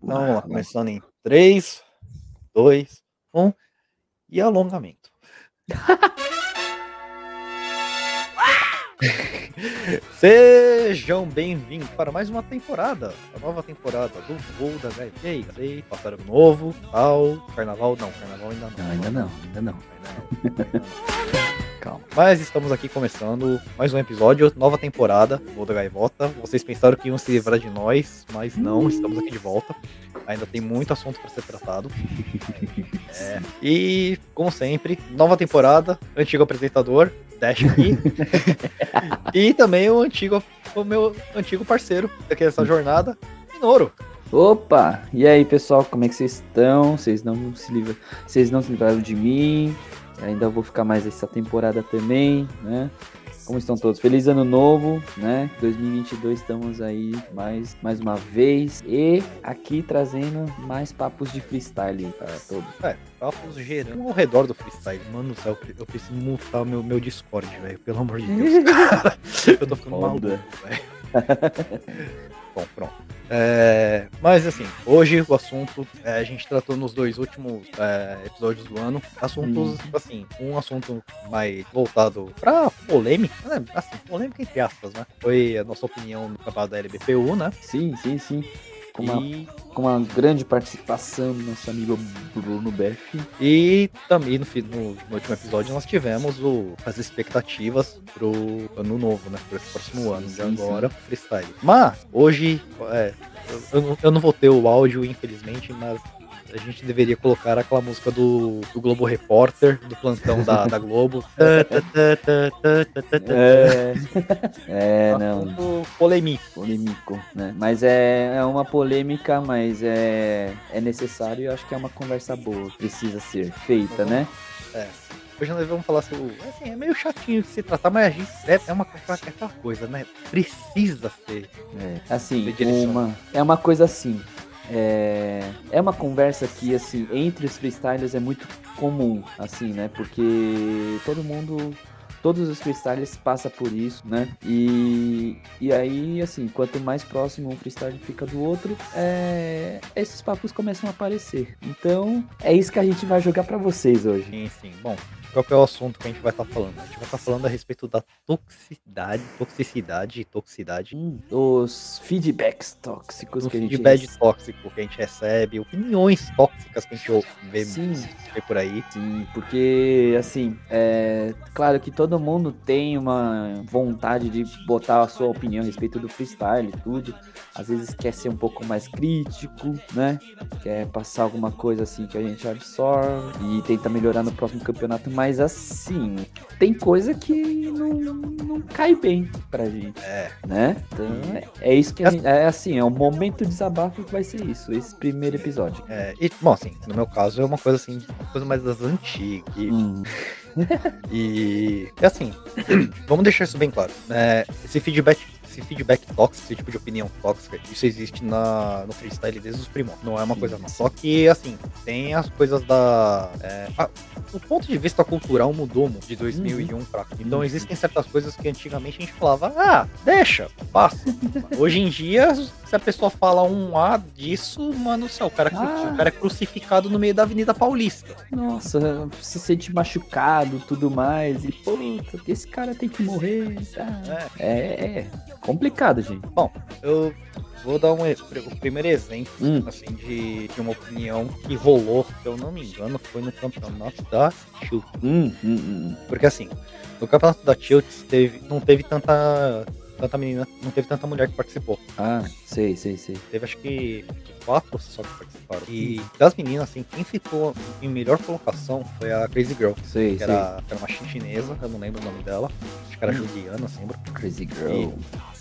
Vamos lá, começando em 3, 2, 1 e alongamento. Sejam bem-vindos para mais uma temporada, a nova temporada do Voo da aí, galera? Passaram novo, tal, carnaval? Não, carnaval ainda não. Não, ainda não, ainda não. Ainda não. Calma. Mas estamos aqui começando mais um episódio, nova temporada, Voo da Gaivota. Vocês pensaram que iam se livrar de nós, mas não, estamos aqui de volta. Ainda tem muito assunto para ser tratado. É. E, como sempre, nova temporada, antigo apresentador, Dash aqui. e também o antigo, o meu antigo parceiro dessa jornada, Minoro. Opa! E aí, pessoal, como é que vocês estão? Vocês não se livram, vocês não se livraram de mim? Ainda vou ficar mais essa temporada também, né? Como estão todos? Feliz ano novo, né? 2022 estamos aí mais, mais uma vez e aqui trazendo mais papos de freestyle para todos. É, papos gerando ao redor do freestyle. Mano do céu, eu preciso mutar meu, meu Discord, velho. Pelo amor de Deus, cara. Eu tô ficando maluco, Foda. velho. Bom, pronto. É, mas assim, hoje o assunto é, a gente tratou nos dois últimos é, episódios do ano assuntos assim, um assunto mais voltado pra polêmica, né? Assim, polêmica entre aspas, né? Foi a nossa opinião no campeonato da LBPU, né? Sim, sim, sim. Com uma, E, com uma grande participação do nosso amigo Bruno Beff. e também no, no- no último episódio nós tivemos o, as expectativas pro ano novo, né? Pro esse próximo Sim, ano de sim, agora, freestyle. Mas hoje é, eu, eu não vou ter o áudio, infelizmente, mas a gente deveria colocar aquela música do, do Globo Repórter, do plantão da, da Globo. É, é não, polêmico. polêmico, né? Mas é, é uma polêmica, mas é, é necessário e eu acho que é uma conversa boa. Precisa ser feita, né? Hoje nós vamos falar sobre. Assim, é meio chatinho de se tratar, mas a gente é, é uma é aquela coisa, né? Precisa ser. É, assim, Ser uma, é uma coisa assim. É, é uma conversa que, assim, entre os freestylers é muito comum, assim, né? Porque todo mundo, todos os freestylers passam por isso, né? E, e aí, assim, quanto mais próximo um freestyler fica do outro, é, esses papos começam a aparecer. Então, é isso que a gente vai jogar pra vocês hoje. Sim, sim. Bom, qual que é o assunto que a gente vai estar falando? A gente vai estar falando a respeito da toxicidade, toxicidade e toxicidade. Hum, os feedbacks tóxicos que a gente feedback tóxico que a gente recebe, opiniões tóxicas que a gente vê, vê por aí. Sim, porque assim, é claro que todo mundo tem uma vontade de botar a sua opinião a respeito do freestyle e tudo. Às vezes quer ser um pouco mais crítico, né? Quer passar alguma coisa assim que a gente absorve e tenta melhorar no próximo campeonato, mas assim, tem coisa que não, não cai bem pra gente, É, né? Então é, é isso que a gente, é assim, é um momento de desabafo que vai ser isso, esse primeiro episódio. é, e, bom, assim, no meu caso é uma coisa assim, uma coisa mais das antigas. E, Hum, e, e, assim, vamos deixar isso bem claro. É, esse feedback. Esse feedback tóxico, esse tipo de opinião tóxica, isso existe na, no freestyle desde os primórdios. Não é uma coisa nova. Só que, assim, tem as coisas da. É, a- o ponto de vista cultural mudou de 2001 pra cá. Então Uhum. existem certas coisas que antigamente a gente falava, ah, deixa, passa. Hoje em dia, se a pessoa fala um A disso, mano do céu, o cara, Ah. o cara é crucificado no meio da Avenida Paulista. Nossa, se sente machucado, tudo mais. E, puta, esse cara tem que morrer. tá? É. É, é complicado, gente. Eu vou dar um, o primeiro exemplo. Hum, assim, de, de uma opinião que rolou, se eu não me engano, foi no campeonato da Tilt. hum, hum, hum. Porque assim, no campeonato da Tilt teve, não teve tanta, tanta menina, não teve tanta mulher que participou. Ah, sei, sei, sei. Teve acho que quatro só que participaram. E das meninas, assim, quem ficou em melhor colocação foi a Crazy Girl. Sei, Que sei. era, que era uma chinesa, eu não lembro o nome dela. Acho que era Juliana, lembra? Crazy Girl.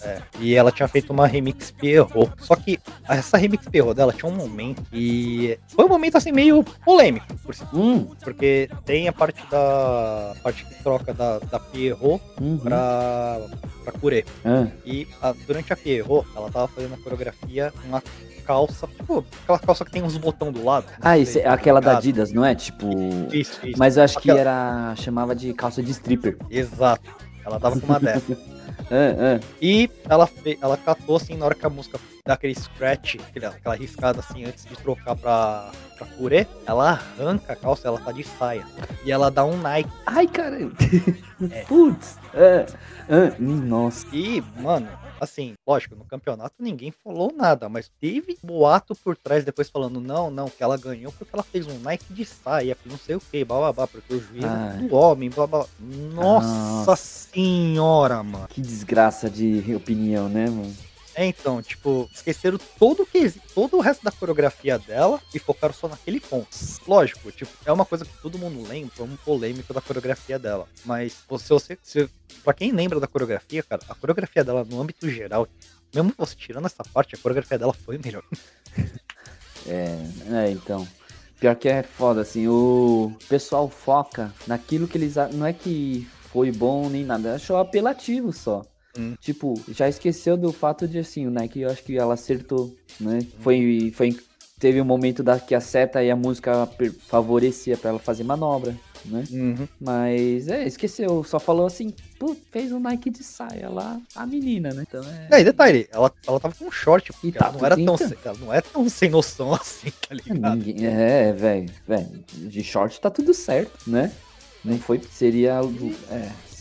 É, e ela tinha feito uma remix Pierrot. Só que essa remix Pierrot dela tinha um momento e foi um momento assim meio polêmico, por si- Hum, porque tem a parte da a parte que troca da, da Pierrot uhum. pra, pra Curé. Ah, E a- durante a Pierrot, ela tava fazendo a coreografia uma calça, tipo, aquela calça que tem uns botão do lado. não Ah, esse, tá aquela da? Adidas, não é? Tipo. Isso, isso. Mas eu acho que Aquela- era. chamava de calça de stripper. Exato. Ela tava com uma dessa. Ah, ah. E ela, ela catou assim na hora que a música dá aquele scratch, aquela, aquela riscada assim antes de trocar pra, pra purê, ela arranca a calça, ela tá de saia. E ela dá um Nike. Ai, caramba. É. Putz. Ah, ah, nossa. E, mano, assim, lógico, no campeonato ninguém falou nada, mas teve boato por trás depois falando, não, não, que ela ganhou porque ela fez um Nike de saia, que não sei o que, bababá, porque o juiz é do homem, babá. Nossa Nossa. senhora, mano. Que desgraça de opinião, né, mano? É, então, tipo, esqueceram todo o que todo o resto da coreografia dela e focaram só naquele ponto. Lógico, tipo, é uma coisa que todo mundo lembra, foi um polêmico da coreografia dela. Mas se você, se, pra quem lembra da coreografia, cara, a coreografia dela no âmbito geral, mesmo você tirando essa parte, a coreografia dela foi melhor. É, é, então. Pior que é foda, assim, o pessoal foca naquilo que eles. Não é que foi bom nem nada, achou apelativo só. Hum. Tipo, já esqueceu do fato de assim, o Nike, eu acho que ela acertou, né? Foi, foi. Teve um momento da, que a seta e a música favorecia pra ela fazer manobra, né? Mas é, esqueceu, só falou assim, pô, fez um Nike de saia lá, a menina, né? Então é. É, e detalhe, ela, ela tava com um short, E tá ela, não era tão, ela não é tão sem noção assim, tá ligado? Ninguém- É, velho, velho, de short tá tudo certo, né? Não foi, seria, algo-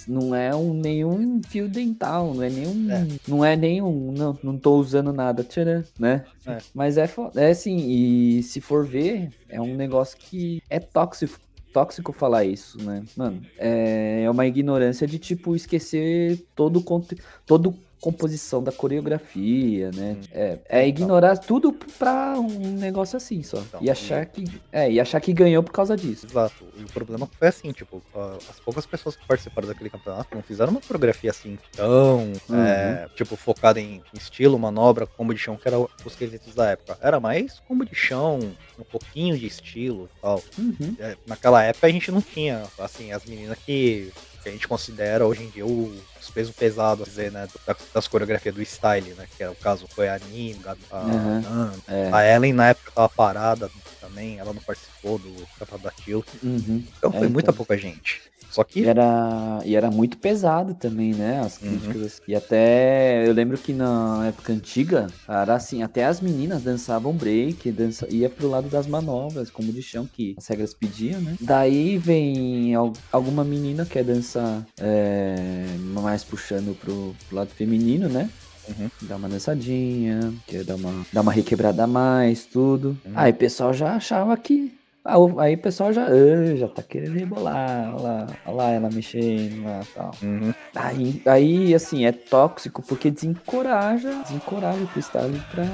não é um, nenhum fio dental, não é nenhum, É. não é nenhum, não, não tô usando nada, tcharam, né? É. Mas é, é assim, e se for ver, é um negócio que é tóxico, tóxico falar isso, né? Mano, é, é uma ignorância de, tipo, esquecer todo o todo composição da coreografia, né? Hum. É, é ignorar tudo pra um negócio assim só. Então, e achar que. É, e achar que ganhou por causa disso. Exato. E o problema foi assim, tipo, as poucas pessoas que participaram daquele campeonato não fizeram uma coreografia assim tão, Uhum. é, tipo, focada em estilo, manobra, combo de chão, que era os quesitos da época. Era mais combo de chão, um pouquinho de estilo e tal. Uhum. É, naquela época a gente não tinha, assim, as meninas que, que a gente considera hoje em dia o- os pesos pesados, dizer, né, da- das coreografias do style, né, que é o caso foi a Nina, a, a, Uhum. Nan, É. a Ellen na época tava parada também, ela não participou do campeonato da Tilo. Uhum. Então É, foi muita então. pouca gente. Só que. E era, e era muito pesado também, né? As Uhum. críticas. E até eu lembro que na época antiga, era assim, até as meninas dançavam break, dança, ia pro lado das manobras, como de chão, que as regras pediam, né? Daí vem al- alguma menina que quer dançar é, mais puxando pro, pro lado feminino, né? Uhum. Dar uma dançadinha, quer dar uma, dar uma requebrada a mais, tudo. Uhum. Aí o pessoal já achava que. ah, Aí o pessoal já, "Ah, já tá querendo rebolar, olha lá, olha lá ela mexendo lá e tal. Uhum. Aí, aí, assim, é tóxico porque desencoraja, desencoraja o freestyle pra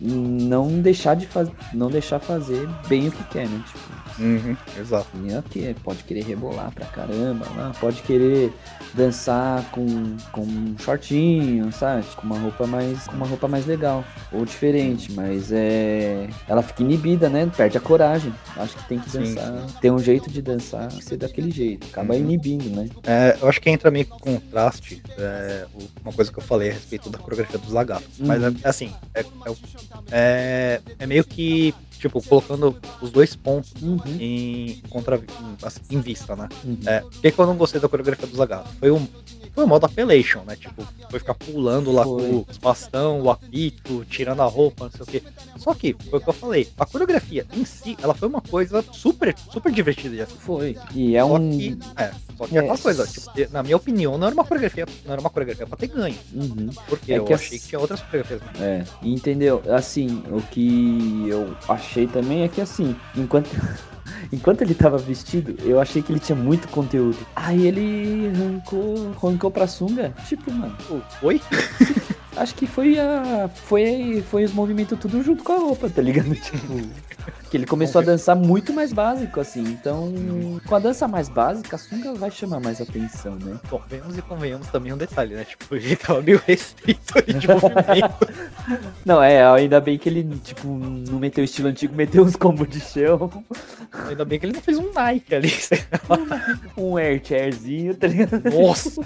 não deixar de fazer, não deixar fazer bem o que quer, né? Tipo, Uhum. Exato. que pode querer rebolar pra caramba, lá, pode querer dançar com, com um shortinho, sabe? Com uma roupa mais, com uma roupa mais legal ou diferente, mas é, ela fica inibida, né? Perde a coragem. Acho que tem que Sim, dançar, ter um jeito de dançar, ser daquele jeito, acaba Uhum. inibindo, né? É, eu acho que entra meio que contraste é, uma coisa que eu falei a respeito da coreografia dos lagartos. Mas é, Uhum. é assim, é, é, é, é meio que, tipo, colocando os dois pontos Uhum. em, contra, em, assim, em vista, né? Uhum. É, por que, que eu não gostei da coreografia dos lagartos? Foi um, foi um modo appellation, né? Tipo, foi ficar pulando lá Foi. com os bastão, o apito, tirando a roupa, não sei o quê. Só que, foi o que eu falei, a coreografia em si, ela foi uma coisa super, super divertida de assistir. Foi. E é só um. que, é, só que É. aquela coisa, tipo, na minha opinião, não era uma coreografia, não era uma coreografia pra ter ganho. Uhum. Porque É eu que achei as- que tinha outras coreografias. É, e entendeu? Assim, o que eu achei também é que assim, enquanto enquanto ele tava vestido, eu achei que ele tinha muito conteúdo. Aí ele arrancou, arrancou pra sunga. Tipo, mano, Oi? acho que foi a foi foi os movimentos tudo junto com a roupa, tá ligado? Tipo, Que ele começou a dançar muito mais básico, assim. Então, com a dança mais básica, a sunga vai chamar mais atenção, né? Bom, vemos e convenhamos também um detalhe, né? Tipo, ele tava meio restrito ali de movimento. Não, é, ainda bem que ele, tipo, não meteu estilo antigo, meteu uns combos de chão. Ainda bem que ele não fez um Nike ali, um air chairzinho, tá ligado? Nossa!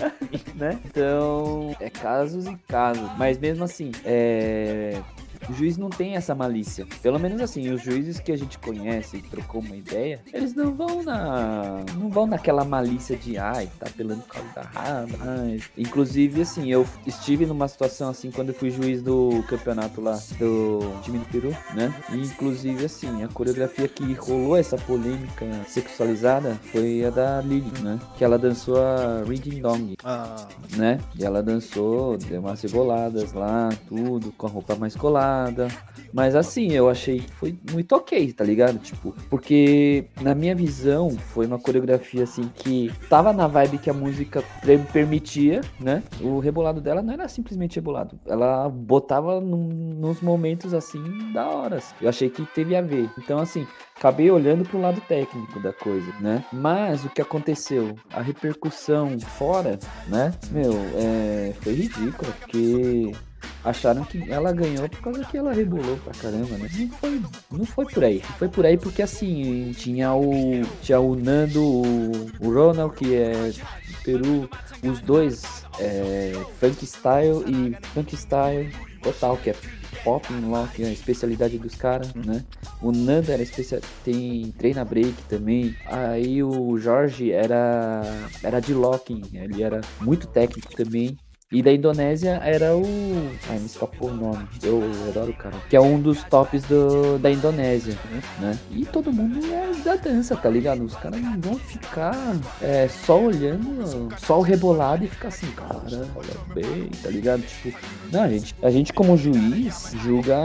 né? Então, é casos e casos. Mas mesmo assim, é. O juiz não tem essa malícia. Pelo menos assim, os juízes que a gente conhece e trocou uma ideia, eles não vão na. não vão naquela malícia de ai, tá apelando por causa da raba. Ai. Inclusive, assim, eu estive numa situação assim quando eu fui juiz do campeonato lá do time do Peru, né? E inclusive, assim, a coreografia que rolou essa polêmica sexualizada foi a da Lily, né? Que ela dançou a Ring Dong, Ah, né? E ela dançou, deu umas reboladas lá, tudo, com a roupa mais colada. Mas assim, eu achei que foi muito ok, tá ligado? Tipo, porque na minha visão foi uma coreografia assim que tava na vibe que a música permitia, né? O rebolado dela não era simplesmente rebolado, ela botava num- nos momentos assim da hora. Eu achei que teve a ver. Então assim, acabei olhando pro lado técnico da coisa, né? Mas o que aconteceu? A repercussão fora, né? Meu, é, foi ridícula, porque acharam que ela ganhou por causa que ela rebolou pra caramba, né? Não foi, não foi por aí. Foi por aí porque assim, tinha o tinha o Nando, o, o Ronald, que é do Peru, os dois é, funk style e funk style total, que é pop lock, é a especialidade dos caras, né? O Nando era especial, tem treina break também. Aí o Jorge era era de locking, ele era muito técnico também. E da Indonésia era o. Ai, me escapou o nome. Eu adoro o cara. Que é um dos tops do, da Indonésia, né? E todo mundo é da dança, tá ligado? Os caras não vão ficar é, só olhando, só o rebolado e ficar assim, cara, olha bem, tá ligado? Tipo, não, a gente, a gente como juiz julga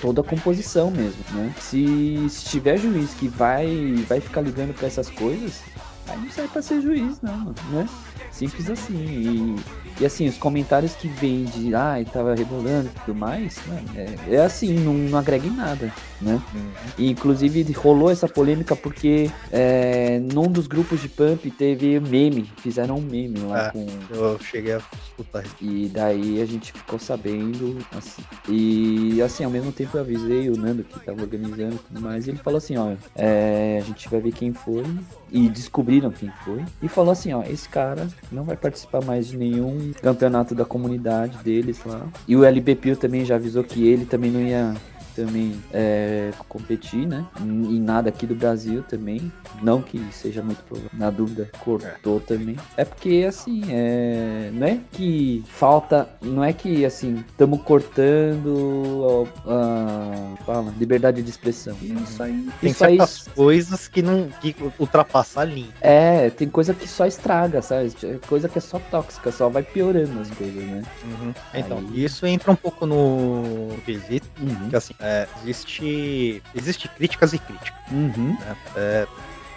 toda a composição mesmo, né? Se, se tiver juiz que vai, vai ficar ligando pra essas coisas, aí não serve pra ser juiz, não, né? Simples assim. E, e assim, os comentários que vêm de ai, tava rebolando e tudo mais, mano, é, é assim, não, não agrega em nada, né? E, inclusive rolou essa polêmica porque é, num dos grupos de pump teve meme, fizeram um meme lá É. com. eu cheguei a escutar isso. E daí a gente ficou sabendo, assim. E assim, ao mesmo tempo eu avisei o Nando que tava organizando e tudo mais. E ele falou assim, ó, é, a gente vai ver quem foi. E descobriram quem foi. E falou assim, ó, esse cara não vai participar mais de nenhum campeonato da comunidade deles lá. E o LBPU também já avisou que ele também não ia também é, competir, né? Em nada aqui do Brasil também. Não que seja muito provável. Na dúvida, cortou também. É porque, assim, é... não é que falta. Não é que, assim, estamos cortando a, a- fala, liberdade de expressão. Isso aí. Tem isso aí coisas que não que ultrapassar a linha. é, tem coisa que só estraga, sabe? É Coisa que é só tóxica, só vai piorando as coisas, né? Então, Aí- isso entra um pouco no quesito, Uhum. que assim, é, existe, existe críticas e críticas, Uhum. né? É,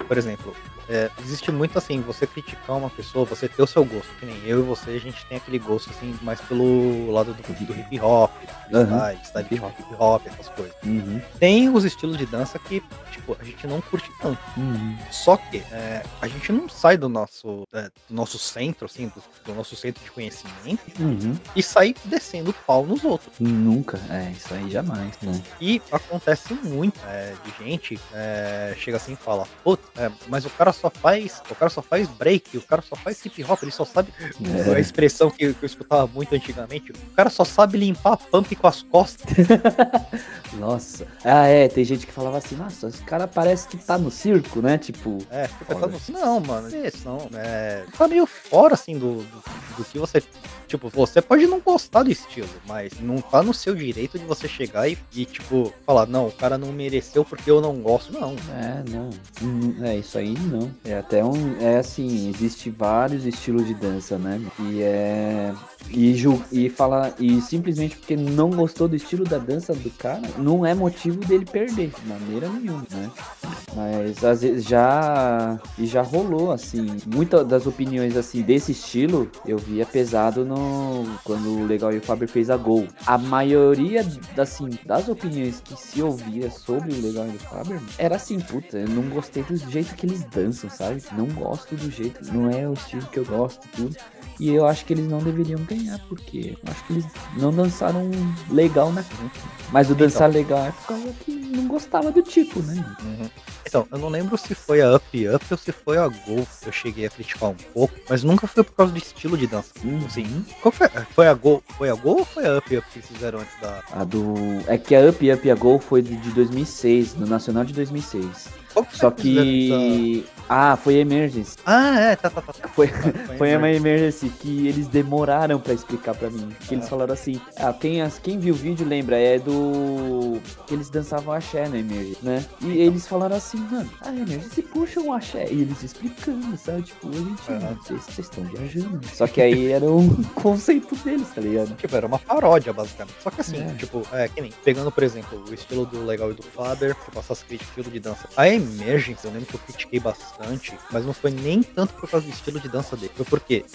por exemplo, é, existe muito assim, você criticar uma pessoa, você ter o seu gosto, que nem eu e você, a gente tem aquele gosto assim, mais pelo lado do, do hip hop, freestyle, style de hip hop, essas coisas. Uhum. Tem os estilos de dança que, tipo, a gente não curte tanto. Uhum. Só que é, a gente não sai do nosso, é, do nosso centro, assim, do, do nosso centro de conhecimento Uhum. e sai descendo pau nos outros. Nunca. É, isso aí jamais, né? E acontece muito é, de gente é, chega assim e fala, putz, é, mas o cara só faz. O cara só faz break, o cara só faz hip hop, ele só sabe. É. A expressão que, que eu escutava muito antigamente, o cara só sabe limpar a pump com as costas. Nossa. Ah, é, tem gente que falava assim, nossa, esse cara parece que tá no circo, né? Tipo, É, pensando assim, não, mano, isso não. É, tá meio fora assim do, do, do que você. Tipo, você pode não gostar do estilo, mas não tá no seu direito de você chegar e, e, tipo, falar, não, o cara não mereceu porque eu não gosto, não. é, não. Hum, É, isso aí não. É até um. É assim, existe vários estilos de dança, né? E é. E, ju, e fala. E simplesmente porque não gostou do estilo da dança do cara, não é motivo dele perder, de maneira nenhuma, né? Mas às vezes já. E já rolou, assim. Muitas das opiniões, assim, desse estilo, eu vi é pesado no quando o Legal e o Faber fez a Gol. A maioria assim das opiniões que se ouvia sobre o Legal e o Faber era assim, puta, eu não gostei do jeito que eles dançam, sabe? Não gosto do jeito, não é o estilo que eu gosto, tudo. E eu acho que eles não deveriam ganhar, porque eu acho que eles não dançaram legal na Mas o dançar então. legal é por causa que não gostava do tipo, né? Uhum. Então, eu não lembro se foi a Up Up ou se foi a Go que eu cheguei a criticar um pouco, mas nunca foi por causa do estilo de dança. Uhum. Assim, qual foi? Foi a Go? Foi a Go ou foi a Up Up que eles fizeram antes da. A do. É que a Up Up e a Go foi de 2006, no Nacional de 2006. Só que. Ah, foi Emergency. Ah, é, tá, tá, tá. tá. Foi, foi, uma Emergency que eles demoraram pra explicar pra mim. Que eles ah. falaram assim. Ah, quem, quem viu o vídeo lembra, é do. Que eles dançavam axé na Emergency, né? E então. eles falaram assim, mano, a Emergency puxa um axé. E eles explicando, sabe? Tipo, a gente, ah. vocês, vocês estão viajando. Só que aí era um conceito deles, tá ligado? Tipo, era uma paródia, basicamente. Só que assim, é. tipo, é, que nem, pegando, por exemplo, o estilo do Legal e do Father, tipo, essas críticas, de dança. A Emergence, eu lembro que eu critiquei bastante, mas não foi nem tanto por causa do estilo de dança dele. Foi porque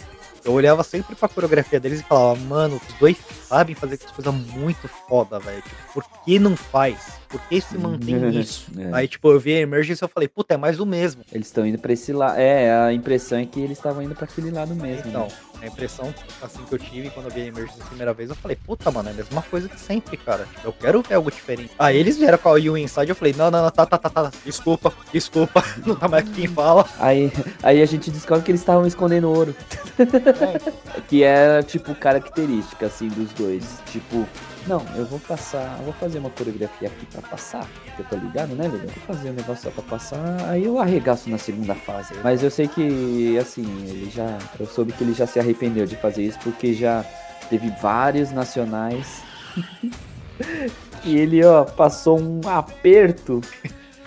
eu olhava sempre pra coreografia deles e falava, mano, os dois sabem fazer essas coisas muito foda, velho. Tipo, por que não faz? Por que se mantém nisso? É. Aí, tipo, eu vi a Emergence e eu falei, puta, é mais o mesmo. Eles estão indo pra esse lado. É, a impressão é que eles estavam indo pra aquele lado mesmo. Então, né? A impressão assim que eu tive quando eu vi a Emergence a primeira vez, eu falei, puta, mano, é a mesma coisa que sempre, cara. Eu quero ver algo diferente. Aí eles vieram com a You Inside, eu falei, não, não, não, tá, tá, tá, tá, desculpa, desculpa, não tá mais quem fala. Aí, aí a gente descobre que eles estavam escondendo ouro. É. que é, tipo, característica, assim, dos dois. Tipo, não, eu vou passar, vou fazer uma coreografia aqui pra passar, que eu tô ligado, né, Lelê? Vou fazer um negócio só pra passar, aí eu arregaço na segunda fase. Mas eu sei que, assim, ele já, eu soube que ele já se arrependeu de fazer isso, porque já teve vários nacionais e ele, ó, passou um aperto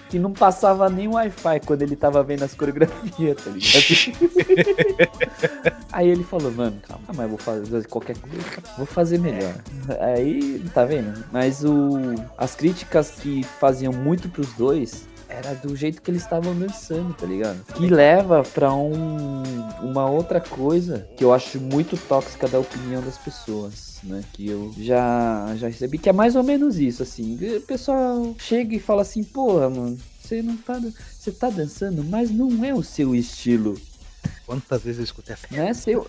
que não passava nem Wi-Fi quando ele tava vendo as coreografias, tá ligado? Aí ele falou, mano, calma, mas vou fazer qualquer coisa, vou fazer melhor. Aí, tá vendo? Mas o, as críticas que faziam muito pros dois era do jeito que eles estavam dançando, tá ligado? Que leva pra um, uma outra coisa que eu acho muito tóxica da opinião das pessoas, né? Que eu já, já recebi, que é mais ou menos isso, assim. O pessoal chega e fala assim, porra, mano, você não tá. Você tá dançando, mas não é o seu estilo. Quantas vezes eu escutei essa né? Seu,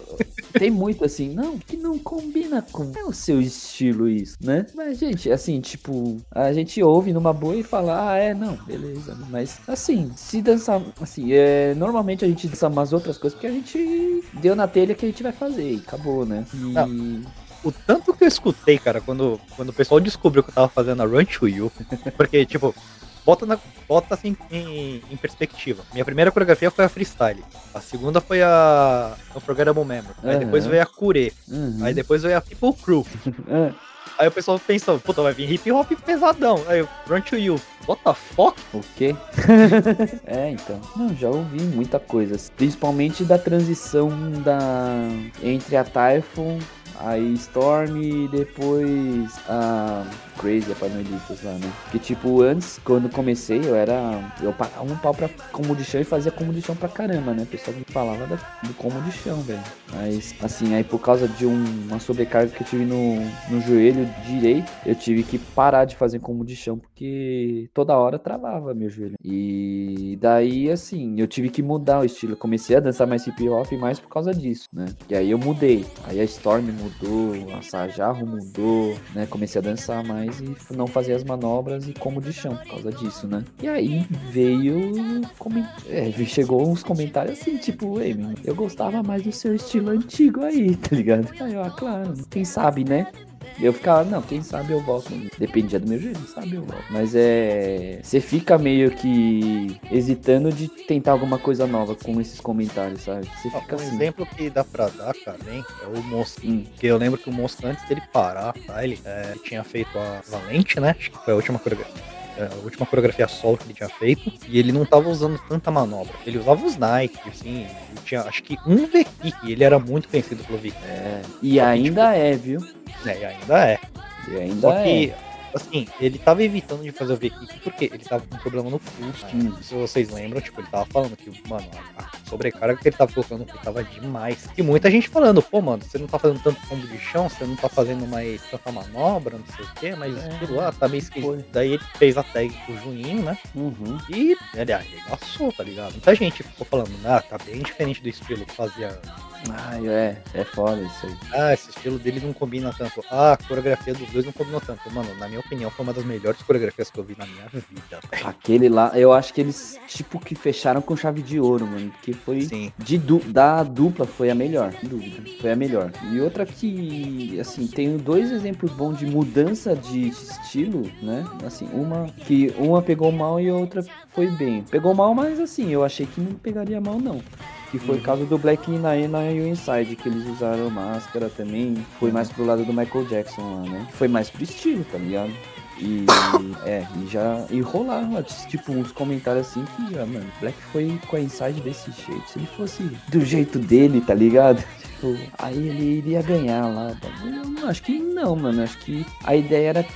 Tem muito assim, não, que não combina com é o seu estilo isso, né? Mas, gente, assim, tipo, a gente ouve numa boa e fala, ah, é, não, beleza. Mas, assim, se dançar, assim, é, normalmente a gente dança umas outras coisas porque a gente deu na telha que a gente vai fazer e acabou, né? E... Não o tanto que eu escutei, cara, quando, quando o pessoal descobriu que eu tava fazendo a Run to You, porque, tipo, bota, na, bota assim em, em, perspectiva. Minha primeira coreografia foi a freestyle. A segunda foi a Unforgettable Memory. Aí depois veio a Cure. Uhum. Aí depois veio a People Crew. É. Aí o pessoal pensou, puta, vai vir hip hop pesadão. Aí eu, Run to You. What the fuck? O quê? é, então. Não, já ouvi muita coisa. Principalmente da transição da entre a Typhoon Aí Storm e depois a Crazy, a Paranoiditas lá, né? Que tipo, antes, quando comecei, eu era. Eu pagava um pau pra combo de chão e fazia combo de chão pra caramba, né? O pessoal me falava da, do combo de chão, velho. Mas, assim, aí por causa de um, uma sobrecarga que eu tive no, no joelho direito, eu tive que parar de fazer combo de chão, porque toda hora travava meu joelho. E daí, assim, eu tive que mudar o estilo. Eu comecei a dançar mais hip hop mais por causa disso, né? E aí eu mudei. Aí a Storm mudou, a Sajarro mudou, né? Comecei a dançar mais e não fazer as manobras e como de chão por causa disso, né? E aí veio. Coment... É, chegou uns comentários assim, tipo, ei, eu gostava mais do seu estilo antigo aí, tá ligado? Aí eu, ah, claro, quem sabe, né? Eu ficava, não, quem sabe eu volto. Dependia do meu jeito, sabe eu volto. Mas é. Você fica meio que hesitando de tentar alguma coisa nova com esses comentários, sabe? Você fica um assim. exemplo que dá pra dar, cara, hein, é o Mosca. Hum. Que eu lembro que o Mosca, antes dele parar, tá? Ele, é, tinha feito a Valente, né? Acho que foi a última coreografia a última coreografia solo que ele tinha feito, e ele não tava usando tanta manobra. Ele usava os Nike, assim, tinha acho que um e ele era muito conhecido pelo VQ. É, e ainda tipo, é, viu? É, e ainda é. E ainda Só que é. Assim, ele tava evitando de fazer o V-Kick porque ele tava com um problema no pulso. Hum. Se vocês lembram, tipo, ele tava falando que, mano, a sobrecarga que ele tava colocando que tava demais. E muita gente falando, pô, mano, você não tá fazendo tanto combo de chão, você não tá fazendo mais tanta manobra, não sei o quê, mas É. aquilo lá tá meio esquisito. Daí ele fez a tag pro Juninho, né? Uhum. E ele arregaçou, tá ligado? Muita gente ficou falando, ah, tá bem diferente do estilo que fazia. Ai, é, é foda isso aí. Ah, esse estilo dele não combina tanto. Ah, a coreografia dos dois não combinou tanto. Mano, na minha opinião, foi uma das melhores coreografias que eu vi na minha vida. Aquele lá, eu acho que eles, tipo, que fecharam com chave de ouro, mano. Porque foi. Sim. De du da dupla foi a melhor, sem dúvida. Foi a melhor. E outra que, assim, tenho dois exemplos bons de mudança de estilo, né? Assim, uma que uma pegou mal e a outra foi bem. Pegou mal, mas assim, eu achei que não pegaria mal, não. Que foi o Uhum. caso do Black Nina e o Inside, que eles usaram máscara também. Foi mais pro lado do Michael Jackson lá, né? Foi mais pro estilo, tá ligado? E é, e já. E rolava, tipo, uns comentários assim que, ah, mano, Black foi com a Inside desse jeito. Se ele fosse do jeito dele, tá ligado? Tipo, aí ele iria ganhar lá. tá? Eu acho que não, mano. Acho que a ideia era,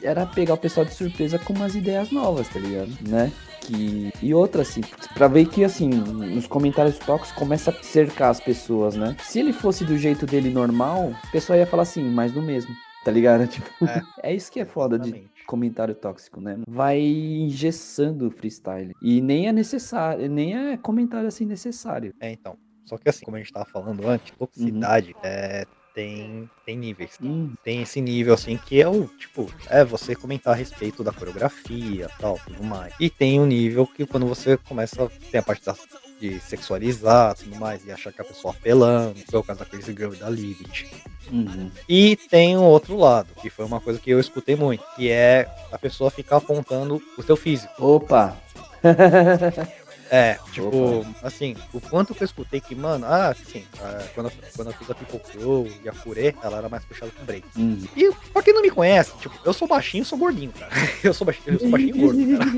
era pegar o pessoal de surpresa com umas ideias novas, tá ligado? Né? Que... E outra, assim, pra ver que, assim, nos comentários tóxicos começa a cercar as pessoas, né? Se ele fosse do jeito dele normal, o pessoal ia falar assim, mais do mesmo, tá ligado? Tipo, É. é isso que é foda de Exatamente. comentário tóxico, né? Vai engessando o freestyle. E nem é necessário, nem é comentário assim necessário. É, então. Só que assim, como a gente tava falando antes, toxicidade é, tem, tem níveis. Hum, Tem esse nível assim que é o tipo, é você comentar a respeito da coreografia tal, tudo mais. E tem o nível que quando você começa, tem a parte da, de sexualizar tudo mais, e achar que a pessoa apelando, foi o caso daqueles girl da Livit. uhum. E tem o outro lado, que foi uma coisa que eu escutei muito, que é a pessoa ficar apontando o seu físico. Opa! É, tipo, Opa. assim, o quanto que eu escutei que, mano, ah, assim, ah, quando, eu, quando eu fiz a Crow e a Purê, ela era mais puxada com break. Hum. E pra quem não me conhece, tipo, eu sou baixinho, sou gordinho, cara. Eu sou baixinho, eu sou baixinho e gordo, cara.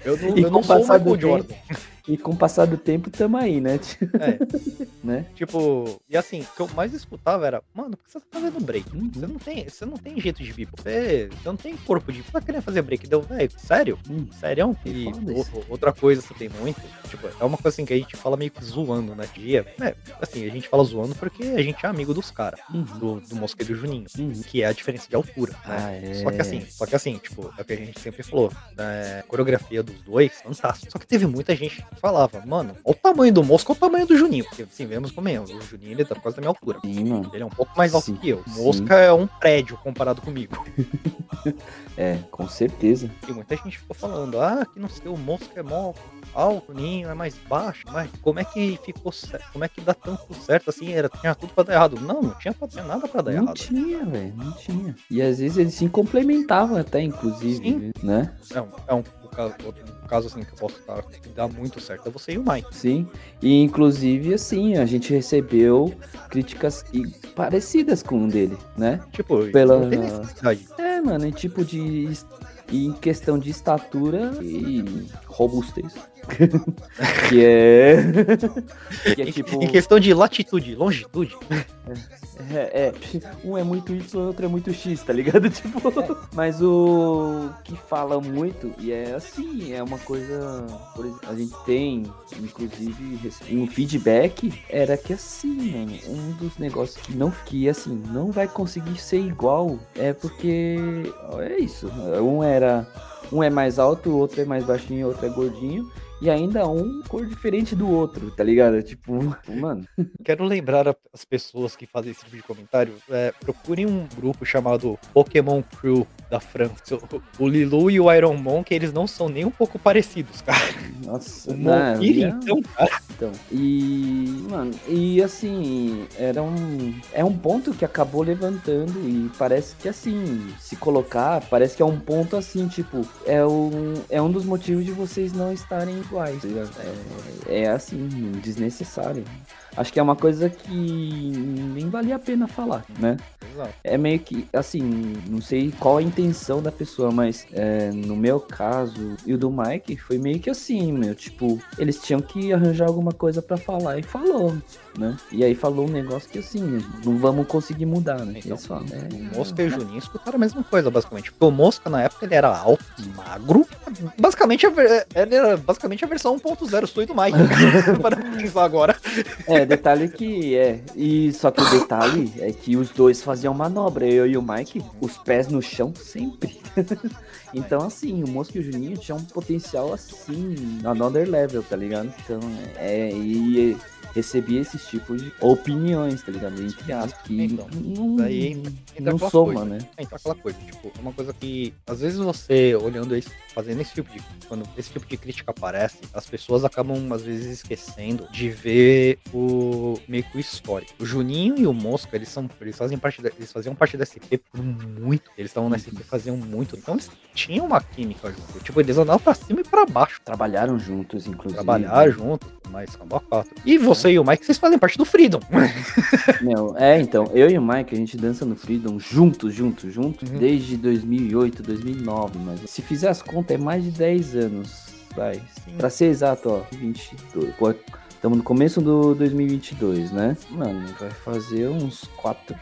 Eu não, E eu não sou o Michael do Jordan. E com o passar do tempo, tamo aí, né? É, né? tipo, e assim, o que eu mais escutava era, mano, por que você tá fazendo break? Uhum. Você não tem, você não tem jeito de people. Você, você não tem corpo de. Você tá querendo fazer break? Deu, velho, sério? Hum. Sério? E o- outra coisa que tem muito, tipo, é uma coisa assim que a gente fala meio que zoando na dia. É, assim, a gente fala zoando porque a gente é amigo dos caras, Uhum. do, do Mosqueiro Juninho, Uhum. que é a diferença de altura, né? Ah, é. Só que assim, só que assim, tipo, é o que a gente sempre falou. né, coreografia dos dois, fantástico. Só que teve muita gente falava, mano, olha o tamanho do Mosca, olha o tamanho do Juninho. Porque, assim, vemos como é, o Juninho ele tá quase da minha altura. Sim, mano. Ele é um pouco mais alto Sim, que eu. Sim. Mosca é um prédio comparado comigo. É, com certeza. E muita gente ficou falando, ah, que não sei, o Mosca é mó alto, o Ninho é mais baixo, mas como é que ficou certo? Como é que dá tanto certo assim? Era, tinha tudo pra dar errado. Não, não tinha, pra- tinha nada pra dar Não errado. tinha, velho, não tinha. E às vezes eles se complementavam até, inclusive, Sim. né? É um, é um, caso, outro caso assim que eu posso dar que dá muito certo é você e o Mike. Sim. E inclusive, assim, a gente recebeu críticas parecidas com o dele, né? Tipo, Pela-. É, mano, em tipo de. es- Em questão de estatura e robustez. Que é. que é Em- tipo. Em questão de latitude, longitude, É, é, um é muito Y, o outro é muito X, tá ligado? Tipo, mas o que fala muito, e é assim, é uma coisa. Por exemplo, a gente tem, inclusive, um feedback, era que assim, mano, um dos negócios que não que assim, não vai conseguir ser igual, é porque é isso. Um era. Um é mais alto, o outro é mais baixinho, o outro é gordinho. E ainda um cor diferente do outro, tá ligado? Tipo, mano. quero lembrar as pessoas que fazem esse tipo de comentário, é, procurem um grupo chamado Pokémon Crew da França. O, o Lilu e o Iron Monk, eles não são nem um pouco parecidos, cara. Nossa, O não, Monkey, é- então, cara. Então, e, mano, e assim, era um, é um ponto que acabou levantando e parece que assim, se colocar, parece que é um ponto assim, tipo, é um, é um dos motivos de vocês não estarem iguais, tá ligado? É, é assim, desnecessário. Acho que é uma coisa que nem valia a pena falar, né? Exato. É meio que, assim, não sei qual a intenção da pessoa, mas é, no meu caso e o do Mike foi meio que assim, meu. Tipo, eles tinham que arranjar alguma coisa pra falar e falou. Né? E aí falou um negócio que assim, não vamos conseguir mudar, né? Então, Eles falam, é, O Mosca e o Juninho escutaram a mesma coisa, basicamente. Porque o Mosca, na época, ele era alto, magro. Basicamente, ele era basicamente a versão 1.0 sui do Mike. para pensar agora. É, detalhe que é. E só que o detalhe é que os dois faziam manobra, eu e o Mike, os pés no chão sempre. Então, assim, o Mosca e o Juninho tinham um potencial assim, another level, tá ligado? Então, é. E recebia esses tipos de opiniões, tá ligado? Entre aspas, que Então, não, daí entra não soma, coisa. né? É, então aquela coisa, tipo, é uma coisa que, às vezes você, olhando isso, fazendo esse tipo de. Quando esse tipo de crítica aparece, as pessoas acabam, às vezes, esquecendo de ver o meio que o histórico. O Juninho e o Mosca, eles são. Eles fazem parte da- eles faziam parte da SP por muito. Eles estavam na SP faziam muito. Então eles tinham uma química junto. Tipo, eles andavam pra cima e pra baixo. Trabalharam juntos, inclusive. Trabalhar juntos, mas são quatro. E você e o Mike, vocês fazem parte do Freedom. É, então, eu e o Mike, a gente dança no Freedom juntos, juntos, juntos, Uhum. desde 2008, 2009, mas se fizer as contas, é mais de 10 anos, vai. Sim. Pra ser exato, ó, 22. Pô, Estamos no começo do 2022, né? Mano, vai fazer uns 4,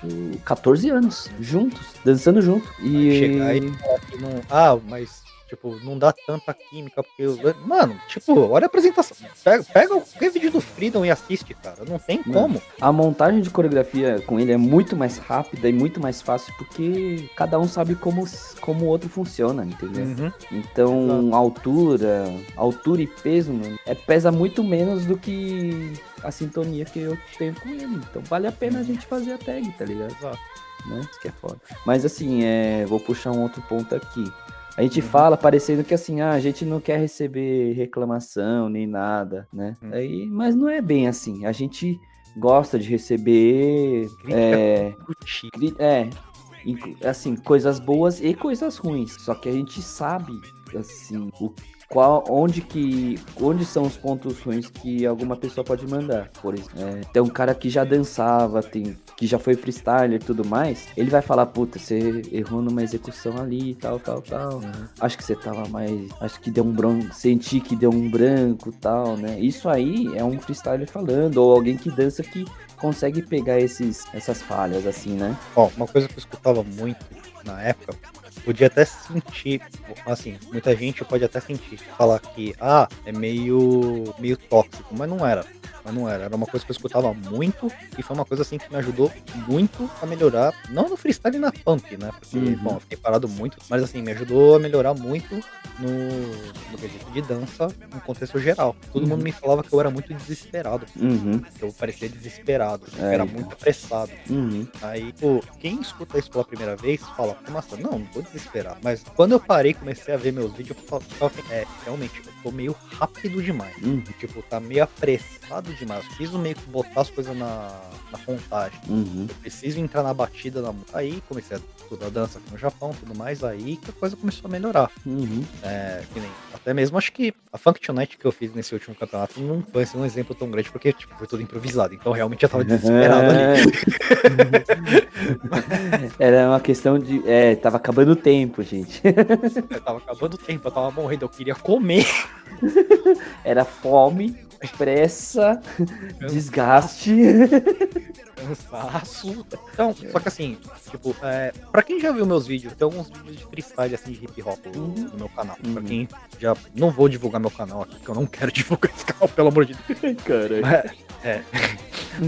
14 anos juntos, dançando junto. E chegar e não. Ah, mas, tipo, não dá tanta química, porque. Mano, tipo, olha a apresentação. Pega, pega o vídeo do Freedom e assiste, cara. Não tem Mano. como. a montagem de coreografia com ele é muito mais rápida e muito mais fácil porque cada um sabe como, como o outro funciona, entendeu? Uhum. Então, altura, altura e peso, mano, é, pesa muito menos do que a sintonia que eu tenho com ele. Então, vale a pena a gente fazer a tag, tá ligado? Exato. Né? Isso que é foda. Mas assim, é, vou puxar um outro ponto aqui. A gente Uhum. fala parecendo que assim, ah, a gente não quer receber reclamação nem nada, né? Uhum. Aí, mas não é bem assim. A gente gosta de receber Crítica é. Cri- É, assim, coisas boas e coisas ruins. Só que a gente sabe, assim, o qual, onde que, onde são os pontos ruins que alguma pessoa pode mandar. Por exemplo, é, tem um cara que já dançava, tem, que já foi freestyler e tudo mais, ele vai falar, puta, você errou numa execução ali, tal, tal, tal. Acho que você tava mais, acho que deu um branco, senti que deu um branco, tal, né? Isso aí é um freestyler falando ou alguém que dança que consegue pegar esses, essas falhas, assim, né? Ó, uma coisa que eu escutava muito na época, podia até sentir, assim, muita gente pode até sentir, falar que, ah, é meio, meio tóxico, mas não era. Mas não era, era uma coisa que eu escutava muito e foi uma coisa assim que me ajudou muito a melhorar, não no freestyle e na pump, né? Porque, Uhum. bom, eu fiquei parado muito, mas assim, me ajudou a melhorar muito no, no quesito de dança, no contexto geral. Todo Uhum. mundo me falava que eu era muito desesperado, Uhum, que eu parecia desesperado, que eu É, era então. muito apressado. uhum. Aí, pô, quem escuta isso pela primeira vez fala, nossa, não, não tô desesperado. Mas quando eu parei e comecei a ver meus vídeos, eu assim, é, realmente, eu tô meio rápido demais. Uhum. Tipo, tá meio apressado demais. Eu preciso meio que botar as coisas na, na contagem. Uhum. Eu preciso entrar na batida da música. Aí comecei a estudar dança aqui no Japão tudo mais. Aí que a coisa começou a melhorar. Uhum. É, nem, até mesmo acho que a Funk Tonight que eu fiz nesse último campeonato não foi assim, um exemplo tão grande, porque tipo, foi tudo improvisado. Então realmente eu tava desesperado ali. Era uma questão de. É, tava acabando o tempo, gente. Eu tava acabando o tempo, eu tava morrendo, eu queria comer. Era fome, pressa, desgaste. Cansaço. Então, só que assim, tipo, é, pra quem já viu meus vídeos, tem alguns vídeos de freestyle assim de hip hop no, Uhum. no meu canal. Pra Uhum. quem já. Não vou divulgar meu canal aqui, porque eu não quero divulgar esse canal, pelo amor de Deus. Cara. Mas, é.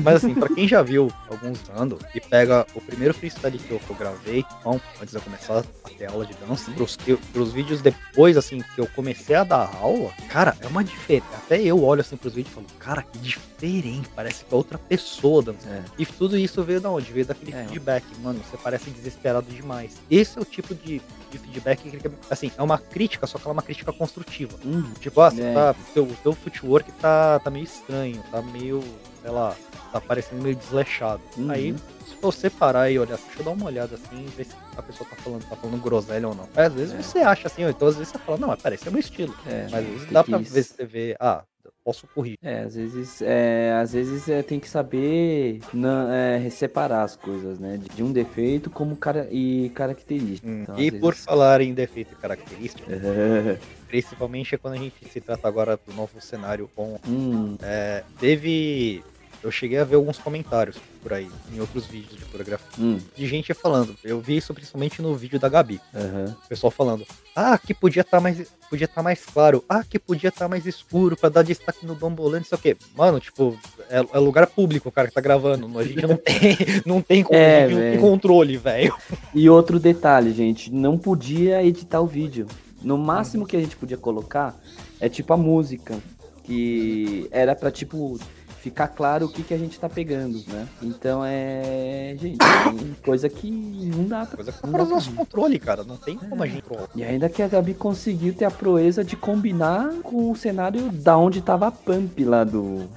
Mas assim, pra quem já viu alguns dando e pega o primeiro freestyle que eu, que eu gravei, então, antes de eu começar a ter aula de dança, pros, que- pros vídeos depois, assim, que eu comecei a dar aula, cara, é uma diferença. Até eu olho assim pros vídeos e falo, cara, que diferente, parece que é outra pessoa dançando. É. E tudo isso veio da onde? Veio daquele É. feedback. Mano, você parece desesperado demais. Esse é o tipo de, de feedback que, assim, é uma crítica, só que ela é uma crítica construtiva. Uhum. Tipo, ah, você É. tá. Teu, teu footwork tá, tá meio estranho, tá meio, sei lá, tá parecendo meio desleixado. Uhum. Aí, se você parar e olhar, deixa eu dar uma olhada assim, ver se a pessoa tá falando, tá falando groselha ou não. Aí, às vezes É. você acha assim, ou então às vezes você fala, não, mas parece é meu estilo. É, Mas às vezes tem dá pra ver se você vê, ah, posso corrigir. É, às vezes, é, às vezes é, tem que saber na- é, separar as coisas, né? De, de um defeito como cara e característica. Então, e por vezes- falar em defeito e característica, É. principalmente quando a gente se trata agora do novo cenário com Hum, É, teve eu cheguei a ver alguns comentários por aí, em outros vídeos de coreografia, Hum, de gente falando. Eu vi isso principalmente no vídeo da Gabi. aham. O pessoal falando, ah, que podia estar mais. Podia estar mais claro, ah, que podia estar mais escuro pra dar destaque no bambolê, não sei o quê. Mano, tipo, é, é lugar público o cara que tá gravando. A gente não tem, não tem, É, não tem controle, velho. E outro detalhe, gente, não podia editar o vídeo. No máximo que a gente podia colocar é tipo a música, que era pra tipo ficar claro o que, que a gente tá pegando, né? Então é, gente, tem coisa que não dá pra. Coisa que tá não dá do nosso pra- controle, cara. Não tem como a gente controlar. E ainda que a Gabi conseguiu ter a proeza de combinar com o cenário da onde tava a Pump lá do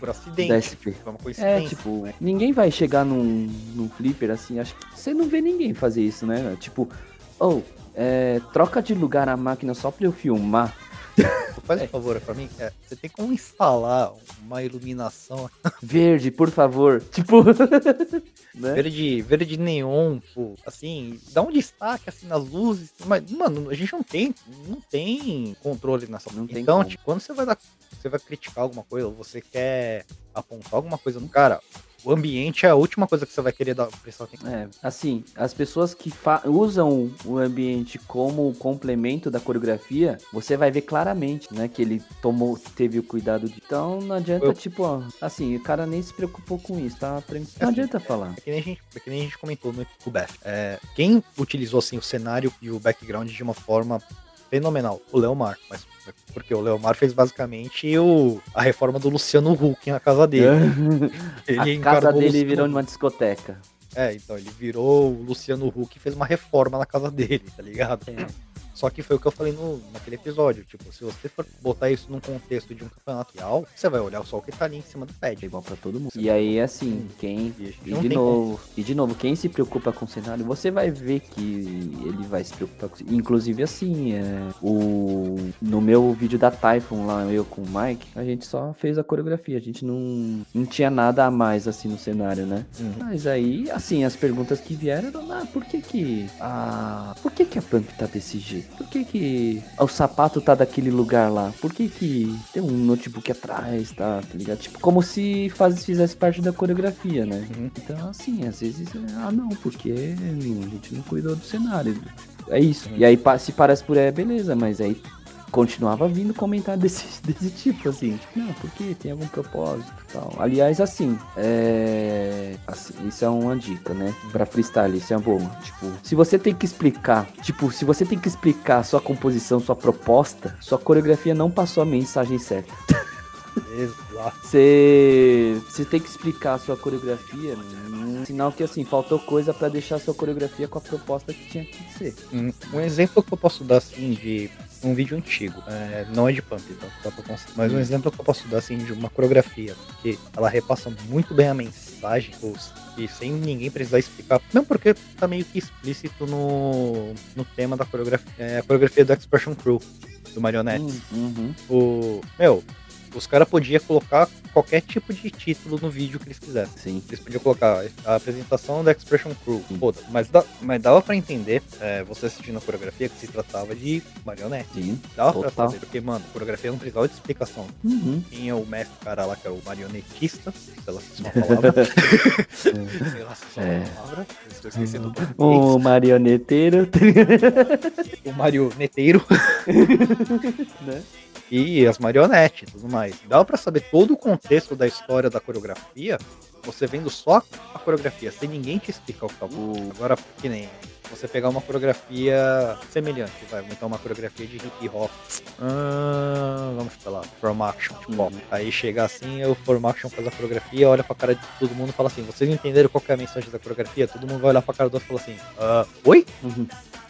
por acidente. É, tipo, ninguém vai chegar num, num flipper assim, acho que você não vê ninguém fazer isso, né? Tipo, ou, é, troca de lugar a máquina só pra eu filmar. Faz um favor pra mim. é, você tem como instalar uma iluminação Verde, por favor. Tipo, né? verde, verde neon, pô, assim, dá um destaque assim nas luzes. Mas, mano, a gente não tem, não tem controle nessa Não Então, tipo, quando você vai dar, você vai criticar alguma coisa, ou você quer apontar alguma coisa no cara, o ambiente é a última coisa que você vai querer dar atenção. É, assim, as pessoas que usam o ambiente como complemento da coreografia, você vai ver claramente, né, que ele tomou, teve o cuidado de. Então não adianta, Eu- tipo, ó, assim, o cara nem se preocupou com isso, tá? Não Assim, adianta falar. É que nem a gente, é que nem a gente comentou no Beth. É, quem utilizou assim o cenário e o background de uma forma fenomenal? O Leomar. Mas porque o Leomar fez basicamente o, a reforma do Luciano Huck na casa dele. Ele a casa dele Luciano virou uma discoteca. É, então ele virou o Luciano Huck e fez uma reforma na casa dele, tá ligado? É. Só que foi o que eu falei no, naquele episódio. Tipo, se você for botar isso num contexto de um campeonato real, você vai olhar só o que tá ali em cima do É pad. igual pra todo mundo. E aí, assim, quem. E de novo, e de novo, quem se preocupa com o cenário, você vai ver que ele vai se preocupar com Inclusive assim, é, o no meu vídeo da Typhon lá, eu com o Mike, a gente só fez a coreografia, a gente não, não tinha nada a mais assim no cenário, né? Uhum. Mas aí, assim, as perguntas que vieram eram, ah, por que que a por que que a Pump tá desse jeito? Por que que o sapato tá daquele lugar lá? Por que que tem um notebook atrás, tá, tá ligado? Tipo, como se faz, fizesse parte da coreografia, né? Uhum. Então, assim, às vezes, ah, não, porque a gente não cuidou do cenário. É isso. E aí, se parece por é, beleza, mas aí continuava vindo comentário desse, desse tipo, assim. Tipo, não, porque tem algum propósito e tal. Aliás, assim, é. assim, isso é uma dica, né? Pra freestyle, isso é boa. Tipo, se você tem que explicar, tipo, se você tem que explicar sua composição, sua proposta, sua coreografia não passou a mensagem certa. Exato. Você, você tem que explicar a sua coreografia, um sinal que assim, faltou coisa pra deixar a sua coreografia com a proposta que tinha que ser. Um exemplo que eu posso dar assim de um vídeo antigo, é, não é de pump? Só pra constar, mas um exemplo que eu posso dar assim de uma coreografia que ela repassa muito bem a mensagem os- e sem ninguém precisar explicar, mesmo porque tá meio que explícito no, no tema da coreografia, é, a coreografia do Expression Crew do Marionette. Uhum. O meu, os caras podiam colocar qualquer tipo de título no vídeo que eles quisessem. Sim. Eles podiam colocar a apresentação da Expression Crew. Pô, mas, dá- mas dava pra entender, é, você assistindo a coreografia, que se tratava de marionete. Sim. Dava pra Total. fazer, porque, mano, coreografia não precisava de explicação. Uhum. Tinha o mestre cara lá, que era o marionetista, sei lá se é uma palavra. sei lá se é É. uma palavra. Estou esquecendo o O marioneteiro, O marioneteiro né? E as marionetes e tudo mais. Dava pra saber todo o contexto da história da coreografia, você vendo só a coreografia, sem ninguém te explicar o que tá O- Agora, que nem você pegar uma coreografia semelhante, vai, então uma coreografia de hip hop. Ah, vamos falar, From Action, tipo. Uhum. Aí chega assim, o From Action faz a coreografia, olha pra cara de todo mundo e fala assim: vocês entenderam qual que é a mensagem da coreografia? Todo mundo vai olhar pra cara do outro e fala assim: ah, oi? Uhum.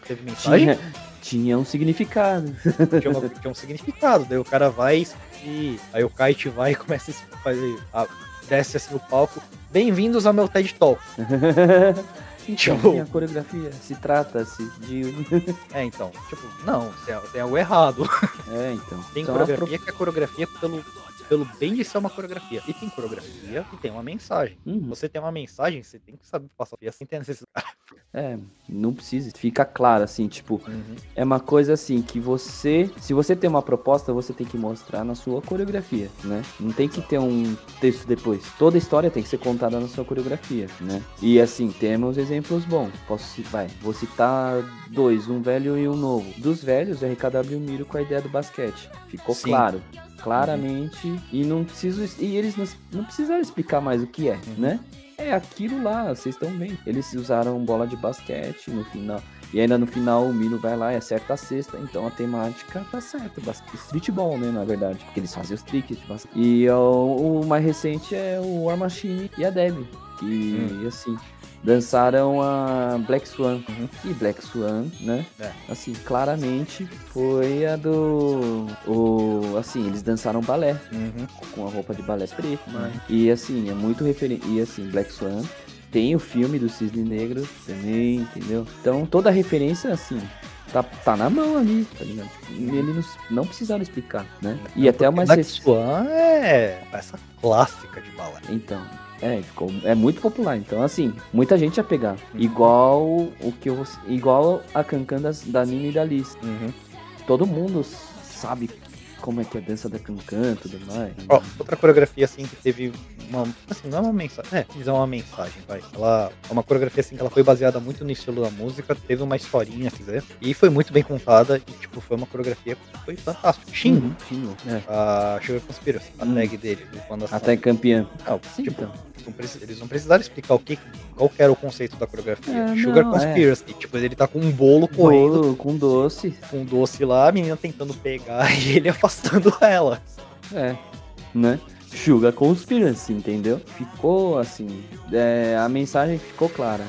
Teve mensagem? Tinha, tinha um significado. tinha, uma- tinha um significado. Daí o cara vai e. Aí o Kite vai e começa a fazer. a- desce assim no palco. Bem-vindos ao meu TED Talk. Então, Tipo- tinha coreografia. Se trata-se de. É, então, tipo, não, tem, tem algo errado. É, então. Tem Então, coreografia que é coreografia pelo, pelo bem de ser uma coreografia. E tem coreografia e tem uma mensagem. Uhum. Você tem uma mensagem, você tem que saber passar. E assim tem a necessidade. É, não precisa. Fica claro, assim, tipo, Uhum. é uma coisa assim que você. Se você tem uma proposta, você tem que mostrar na sua coreografia, né? Não tem que ter um texto depois. Toda história tem que ser contada na sua coreografia, né? E assim, temos exemplos bons. Posso citar, vai, vou citar dois, um velho e um novo. Dos velhos, o RKW Miro com a ideia do basquete. Ficou Sim. claro. Claramente. E não preciso. E eles não, não precisaram explicar mais o que é, Uhum. né? É aquilo lá, vocês estão vendo. Eles usaram bola de basquete no final. E ainda no final o Miro vai lá e acerta a cesta. Então a temática tá certa. Streetball, né? Na verdade. Porque eles fazem os tricks de basquete. E o, o mais recente é o War Machine e a Deb. Que, assim, dançaram a Black Swan. Uhum. E Black Swan, né? É. Assim, claramente foi a do. O, assim, eles dançaram balé Uhum. com a roupa de balé preta. Uhum. E assim, é muito referente. E assim, Black Swan tem o filme do Cisne Negro também, entendeu? Então toda a referência, assim, tá, tá na mão ali, tá ligado? E ele não, não precisaram explicar, né? E até o mais Black. Swan é essa clássica de balé. Então, é, ficou, é muito popular. Então, assim, muita gente ia pegar. Uhum. Igual o que eu, igual a Cancan das, da Nina e da Liz. Uhum. Todo mundo sabe como é que é a dança da Cancan e tudo mais. Ó, outra coreografia assim que teve uma. Assim, não é uma mensagem. É, dizer uma mensagem, vai. Ela é uma coreografia assim que ela foi baseada muito no estilo da música, teve uma historinha, se quiser. E foi muito bem contada. E, tipo, foi uma coreografia que foi fantástica. Shin, Uhum, é. a Sugar Conspiracy, a Hum. tag dele, quando a Até campeã. Não, Sim, tipo, então. Eles não precisaram explicar o que, qual era o conceito da coreografia. É, Sugar não, é. Conspiracy. Tipo, ele tá com um bolo correndo, Bolo com doce. com doce lá, a menina tentando pegar e ele afastando ela. É, né? Sugar Conspiracy, entendeu? Ficou assim, é, a mensagem ficou clara,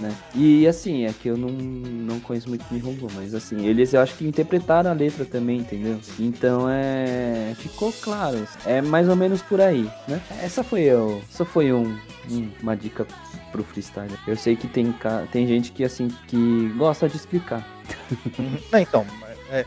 né? E assim, é que eu não, não conheço muito Nihongo, mas assim, eles eu acho que interpretaram a letra também, entendeu? Então é. Ficou claro. É mais ou menos por aí, né? Essa foi eu. Essa foi um, um- uma dica pro freestyle. Eu sei que tem, tem gente que assim que gosta de explicar. Não, então, é,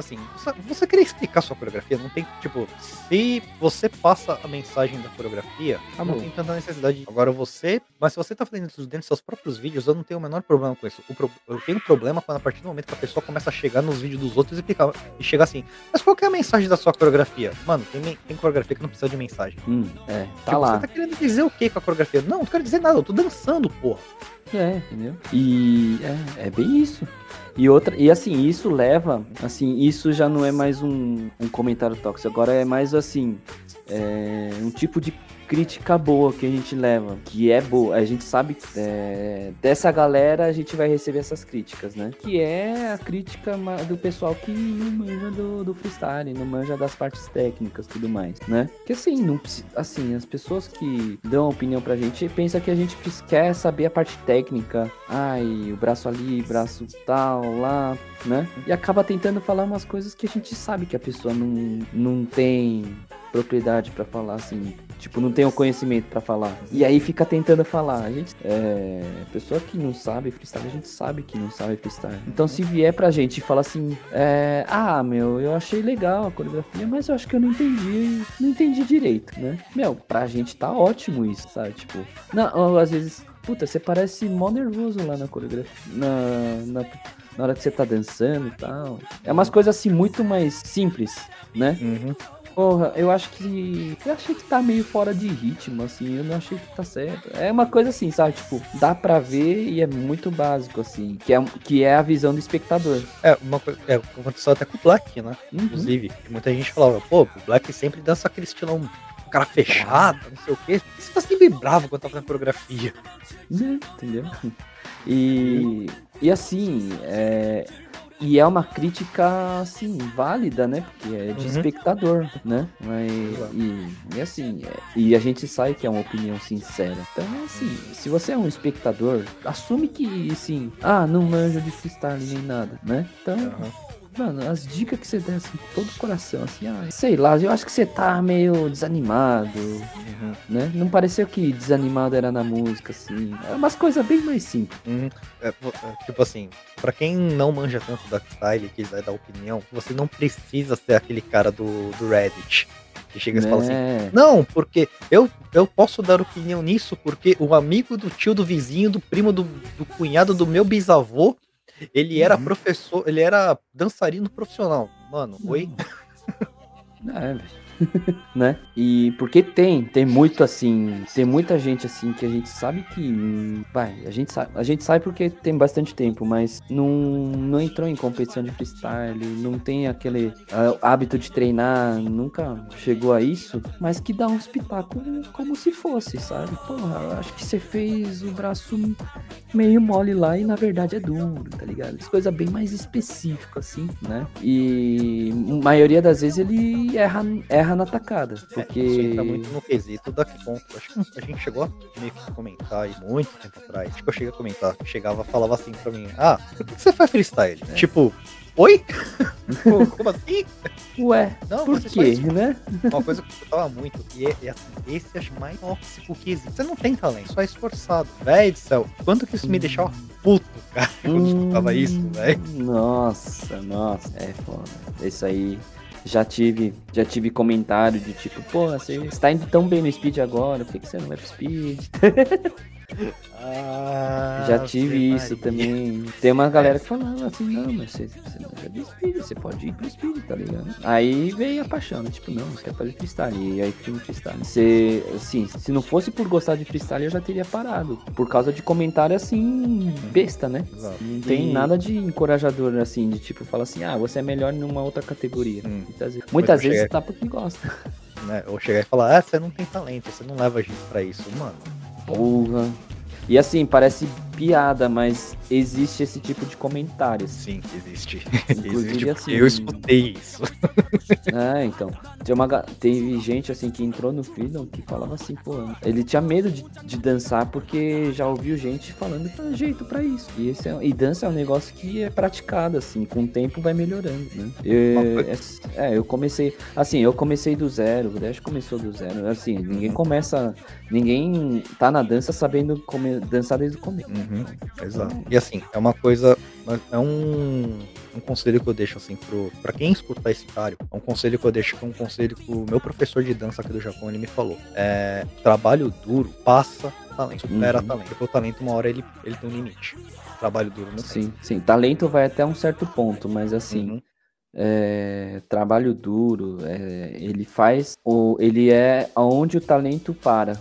assim, você, querer explicar sua coreografia, não tem, tipo, se você passa a mensagem da coreografia, Tá não tem tanta necessidade. Agora você, mas se você tá fazendo isso dentro dos seus próprios vídeos, eu não tenho o menor problema com isso. O pro- eu tenho problema quando a partir do momento que a pessoa começa a chegar nos vídeos dos outros e, explicar, e chegar assim, mas qual que é a mensagem da sua coreografia? Mano, tem, tem coreografia que não precisa de mensagem. Hum, é, tá Tipo, lá. Você tá querendo dizer o que com a coreografia? Não, não quero dizer nada, eu tô dançando, porra. É, entendeu? E é, é bem isso. E outra, e assim, isso leva, assim, isso já não é mais um, um comentário tóxico, agora é mais assim, é, um tipo de crítica boa que a gente leva, que é boa. A gente sabe que é, dessa galera a gente vai receber essas críticas, né? Que é a crítica do pessoal que não manja do, do freestyle, não manja das partes técnicas tudo mais, né? Que assim, não assim, as pessoas que dão opinião pra gente pensam que a gente quer saber a parte técnica. Ai, o braço ali, braço tal, lá, né? E acaba tentando falar umas coisas que a gente sabe que a pessoa não, não tem propriedade pra falar, assim. Tipo, não tem o conhecimento pra falar. E aí fica tentando falar. A gente, é, pessoa que não sabe freestyle, a gente sabe que não sabe freestyle. Então, se vier pra gente e falar assim, é, ah, meu, eu achei legal a coreografia, mas eu acho que eu não entendi, não entendi direito, né? Meu, pra gente tá ótimo isso, sabe? Tipo, não, às vezes, puta, você parece mó nervoso lá na coreografia, na, na, na hora que você tá dançando e tal. É umas coisas assim muito mais simples, né? Uhum. Porra, eu acho que. Eu achei que tá meio fora de ritmo, assim. Eu não achei que tá certo. É uma coisa assim, sabe? Tipo, dá pra ver e é muito básico, assim. Que é, que é a visão do espectador. É, uma coisa. É, aconteceu até com o Black, né? Uhum. Inclusive, muita gente falava, pô, o Black sempre dança aquele estilão cara fechado, não sei o quê. Você tá sempre bravo quando tá fazendo coreografia. Né? Entendeu? E, e assim, é, e é uma crítica, assim, válida, né? Porque é de Uhum. espectador, né? Mas, e, e assim, é- e a gente sabe que é uma opinião sincera. Então, assim, se você é um espectador, assume que, assim, ah, não manjo de freestyle nem nada, né? Então, Aham. Mano, as dicas que você der assim, todo o coração, assim, ah, sei lá, eu acho que você tá meio desanimado, Uhum. né? Não pareceu que desanimado era na música, assim. É umas coisas bem mais simples. Uhum. É, é, tipo assim, pra quem não manja tanto da style e quiser dar opinião, você não precisa ser aquele cara do, do Reddit Que chega e fala assim, Né? não, porque eu, eu posso dar opinião nisso, porque o amigo do tio, do vizinho, do primo, do, do cunhado do meu bisavô, ele era Uhum. professor, ele era dançarino profissional. Mano, oi? É, velho. né? E porque tem, tem muito assim, tem muita gente assim que a gente sabe que vai, a gente sabe, a gente sabe porque tem bastante tempo, mas não, não entrou em competição de freestyle, não tem aquele ah, hábito de treinar, nunca chegou a isso, mas que dá um espetáculo como se fosse, sabe? Porra, acho que você fez o braço meio mole lá e na verdade é duro, tá ligado? Coisa bem mais específica assim, né? E a maioria das vezes ele erra, erra na tacada, É, porque isso entra muito no quesito daqui ponto. Acho que a gente chegou a meio que comentar aí muito tempo atrás. Que eu cheguei a comentar. Chegava falava assim pra mim: Ah, por que você faz freestyle? É. Tipo, oi? Como assim? ué, Não, por quê, né? Uma coisa que eu escutava muito, e é, é assim, esse acho mais tóxico que existe. Você não tem talento, só é esforçado. Véi do céu, quanto que isso me deixava puto, cara, quando eu escutava isso, Hum, velho. Nossa, nossa, é foda. Isso aí já tive, já tive comentário de tipo, pô, você está indo tão bem no speed agora, por que, que você não vai pro speed? Ah, já tive isso também. Tem uma galera que falava assim, não, mas você, você não é speed, você pode ir pro speed, tá ligado? Aí veio a paixão, né? Tipo, não, eu quero fazer freestyle. E aí fui no freestyle. Você, assim, se não fosse por gostar de freestyle, eu já teria parado. Por causa de comentário assim, besta, né? Exato. Não tem E- nada de encorajador, assim, de tipo, fala assim, ah, você é melhor numa outra categoria. Hum. Muitas vezes, muitas vezes cheguei- tá porque gosta. Né? Ou chegar e falar, ah, você não tem talento, você não leva gente pra isso. Mano, Porra. E assim, parece piada, mas existe esse tipo de comentário. sim, existe. Inclusive, existe assim, eu escutei isso. É, então. Tem uma, teve gente assim que entrou no Freedom que falava assim, pô, ele tinha medo de, de dançar porque já ouviu gente falando que tem jeito pra isso. E, esse é, e dança é um negócio que é praticado, assim, com o tempo vai melhorando, né? Eu, é, é, eu comecei, assim, eu comecei do zero, o Dash começou do zero. Assim, ninguém começa, ninguém tá na dança sabendo come, dançar desde o começo. Uhum, exato. E assim, é uma coisa. É um, um conselho que eu deixo assim pro, pra quem escutar esse cara, é um conselho que eu deixo que é um conselho que o meu professor de dança aqui do Japão ele me falou. É, trabalho duro passa talento, supera Uhum. talento. Porque o talento, uma hora, ele, ele tem um limite. Trabalho duro não tem. Sim, sim. Talento vai até um certo ponto, mas assim, Uhum. é, trabalho duro, é, ele faz, ou ele é aonde o talento para,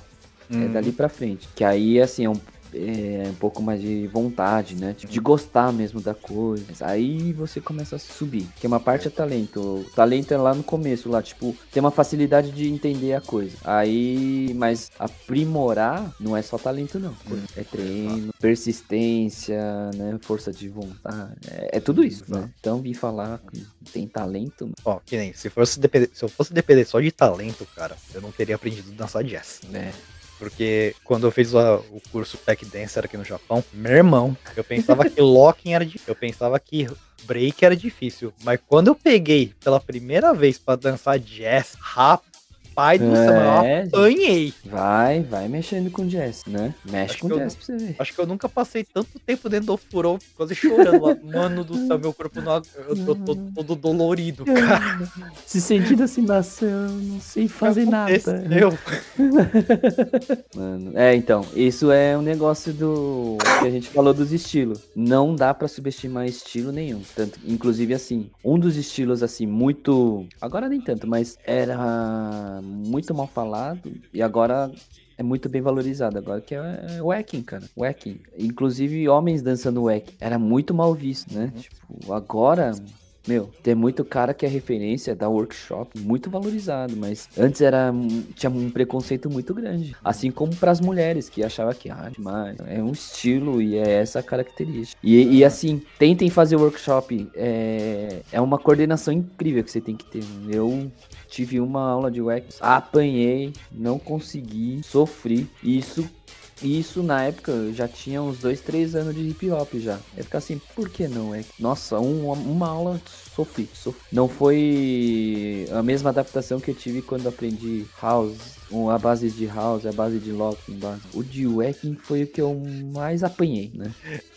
é Uhum. dali pra frente. Que aí, assim, é um, é um pouco mais de vontade, né? Tipo, de gostar mesmo da coisa. Aí você começa a subir. Que uma parte é talento. O talento é lá no começo, lá, tipo, tem uma facilidade de entender a coisa. Aí, mas aprimorar não é só talento, não. É treino, persistência, né? Força de vontade. É, é tudo isso, né? Então, vir falar que tem talento, Ó, que nem, se, fosse depender, se eu fosse depender só de talento, cara, eu não teria aprendido a dançar jazz. né? Porque quando eu fiz o curso Tech Dancer aqui no Japão, meu irmão, eu pensava que locking era difícil. Eu pensava que break era difícil. Mas quando eu peguei pela primeira vez pra dançar jazz, rapaz do céu, eu É, apanhei. vai, vai mexendo com jazz, né? Mexe Acho com eu jazz pra você ver. Acho que eu nunca passei tanto tempo dentro do furão, quase chorando lá. Mano do céu, meu corpo não. Eu tô, tô todo dolorido, cara. Se sentindo assim, nossa, eu não sei fazer nada. Aconteceu. Mano, é, então, isso é um negócio do que a gente falou dos estilos. Não dá pra subestimar estilo nenhum. Tanto, inclusive, assim, um dos estilos, assim, muito. Agora nem tanto, mas era muito mal falado e agora é muito bem valorizado. Agora que é, é wacking, cara. Wacking. Inclusive, homens dançando wack. Era muito mal visto, né? Tipo, agora. Meu, tem muito cara que é referência da workshop, muito valorizado, mas antes era tinha um preconceito muito grande. Assim como para as mulheres, que achava que, ah, demais, é um estilo e é essa a característica. E, e assim, tentem fazer workshop, é, é uma coordenação incrível que você tem que ter. Eu tive uma aula de wax, apanhei, não consegui, sofri, isso E isso na época eu já tinha uns dois, três anos de hip hop já. Eu ficava assim, por que não? É, nossa, um, uma aula sofri, sofri. Não foi a mesma adaptação que eu tive quando aprendi house, a base de house, a base de locking, base. O de wacking foi o que eu mais apanhei, né?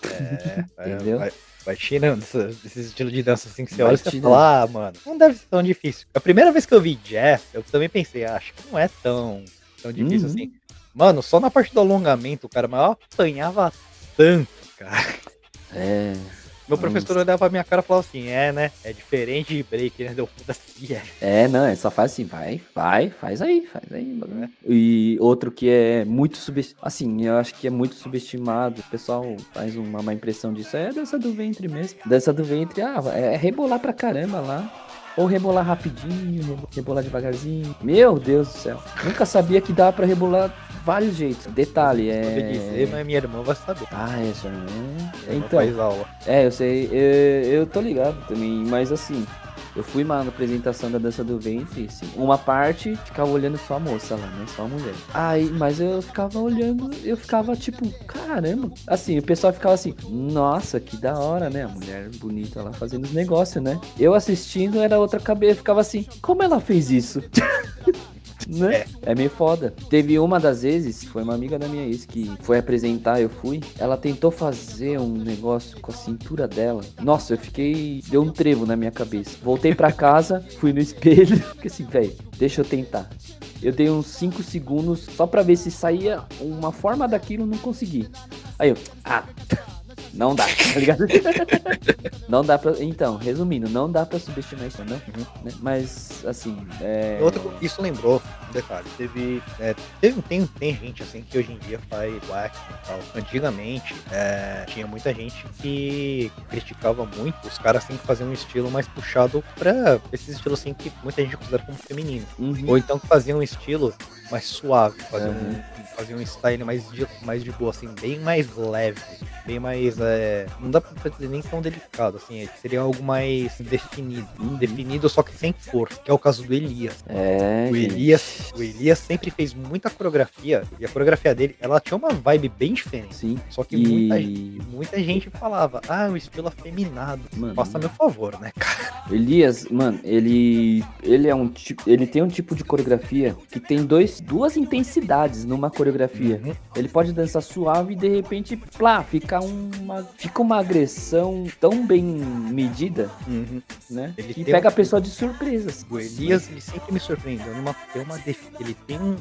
É, entendeu? Vai, vai tirando esse estilo de dança assim que você vai olha e fala, ah, mano, não deve ser tão difícil. A primeira vez que eu vi jazz, eu também pensei, ah, acho que não é tão, tão difícil uhum. assim. Mano, só na parte do alongamento, cara, mas eu apanhava tanto, cara. É. Meu professor olhava pra minha cara e falava assim, é, né? É diferente de break, né? Deu puta assim, é. É, não, é só faz assim, vai, vai, faz aí, faz aí. É. E outro que é muito subestimado, assim, eu acho que é muito subestimado, o pessoal faz uma má impressão disso, é a dança do ventre mesmo. Dança do ventre, ah, é rebolar pra caramba lá. Ou rebolar rapidinho, rebolar devagarzinho. Meu Deus do céu. Nunca sabia que dava pra rebolar vários jeitos. Detalhe, é. dizer, mas minha irmã vai saber. Ah, é, sua irmã. Então. Faz aula. É, eu sei. Eu, eu tô ligado também, mas assim. Eu fui na apresentação da dança do ventre, assim, uma parte ficava olhando só a moça lá, né? Só a mulher. Aí, mas eu ficava olhando, eu ficava tipo, caramba. Assim, o pessoal ficava assim, nossa, que da hora, né? A mulher bonita lá fazendo os negócios, né? Eu assistindo era outra cabeça, ficava assim, como ela fez isso? né? É. é meio foda. Teve uma das vezes, foi uma amiga da minha ex que foi apresentar, eu fui. Ela tentou fazer um negócio com a cintura dela. Nossa, eu fiquei. Deu um trevo na minha cabeça. Voltei pra casa, fui no espelho. Fiquei assim, velho, deixa eu tentar. Eu dei uns 5 segundos só pra ver se saía uma forma daquilo, não consegui. Aí eu, ah. Não dá, tá ligado? não dá pra. Então, resumindo, não dá pra subestimar isso, né? Uhum. né? Mas, assim. É... Outro, isso lembrou, um detalhe, teve, é, teve. tem, tem gente assim que hoje em dia faz black e tal. Antigamente, é, tinha muita gente que criticava muito os caras assim que faziam um estilo mais puxado pra esses estilos assim que muita gente considera como feminino. Uhum. Ou então que faziam um estilo mais suave, faziam, uhum. um, faziam um style mais de, mais de boa, assim, bem mais leve, bem mais é, não dá pra dizer nem tão delicado, assim, é, seria algo mais definido. Uhum. Definido, só que sem força, que é o caso do Elias. É, o Elias, o Elias sempre fez muita coreografia, e a coreografia dele, ela tinha uma vibe bem diferente. Sim. Só que e... muita, muita gente falava, ah, o estilo afeminado. Mano, Faça meu favor, né, cara? Elias, mano, ele ele é um tipo, ele tem um tipo de coreografia que tem dois, duas intensidades numa coreografia. Uhum. Ele pode dançar suave e de repente, plá, fica uma fica uma agressão tão bem medida, uhum. né? Ele que pega um... a pessoa de surpresas. O Elias, ele sempre me surpreendeu. Uma, tem uma ele tem um,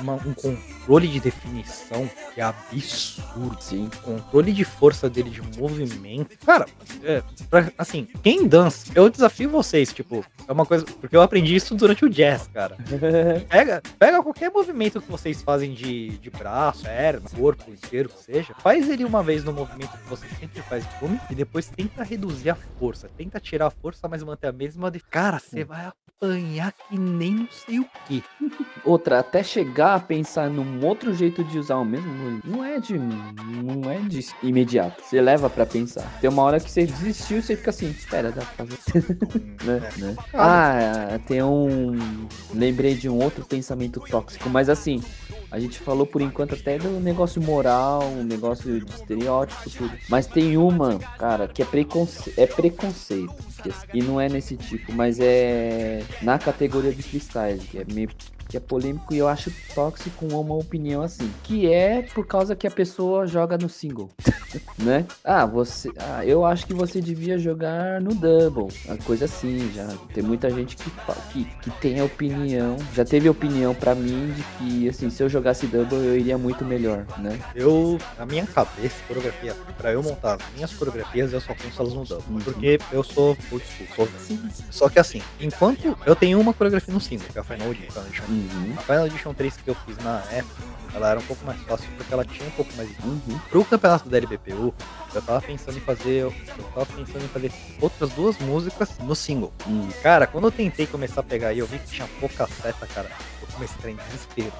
uma, um controle de definição que é absurdo. Sim. O controle de força dele de movimento. Cara, é, pra, assim, quem dança, eu desafio vocês, tipo, é uma coisa. Porque eu aprendi isso durante o jazz, cara. pega, pega qualquer movimento que vocês fazem de, de braço, perna, corpo inteiro, que seja, faz ele uma vez no movimento que você sempre faz de fume e depois tenta reduzir a força. Tenta tirar a força, mas manter a mesma. De... Cara, você vai apanhar que nem não sei o que. Outra, até chegar a pensar num outro jeito de usar o mesmo, não é de. Não é de imediato. Você leva para pensar. Tem uma hora que você desistiu e você fica assim, espera, dá pra fazer. né? É. né? Ah, tem um. Lembrei de um outro pensamento tóxico, mas assim, a gente falou por enquanto até do negócio moral, um negócio de estereótipo, tudo. Mas tem uma, cara, que é, preconce é preconceito. E não é nesse tipo, mas é na categoria de freestyle, que é meio que é polêmico e eu acho tóxico uma opinião assim, que é por causa que a pessoa joga no single, né? Ah, você, ah, eu acho que você devia jogar no double, a coisa assim, já tem muita gente que que, que tem a opinião, já teve opinião para mim de que assim, se eu jogasse double eu iria muito melhor, né? Eu, na minha cabeça, coreografia, para eu montar as minhas coreografias, eu só penso elas no double, uhum. porque eu sou sou Só que assim, enquanto eu tenho uma coreografia no single, que é a Final Edition, Uhum. A Final Edition 3 que eu fiz na época, ela era um pouco mais fácil porque ela tinha um pouco mais de. Uhum. Pro campeonato da LBPU, eu tava pensando em fazer. Eu tava pensando em fazer outras duas músicas no single. Uhum. Cara, quando eu tentei começar a pegar e eu vi que tinha pouca seta, cara, eu comecei a entrar em desespero.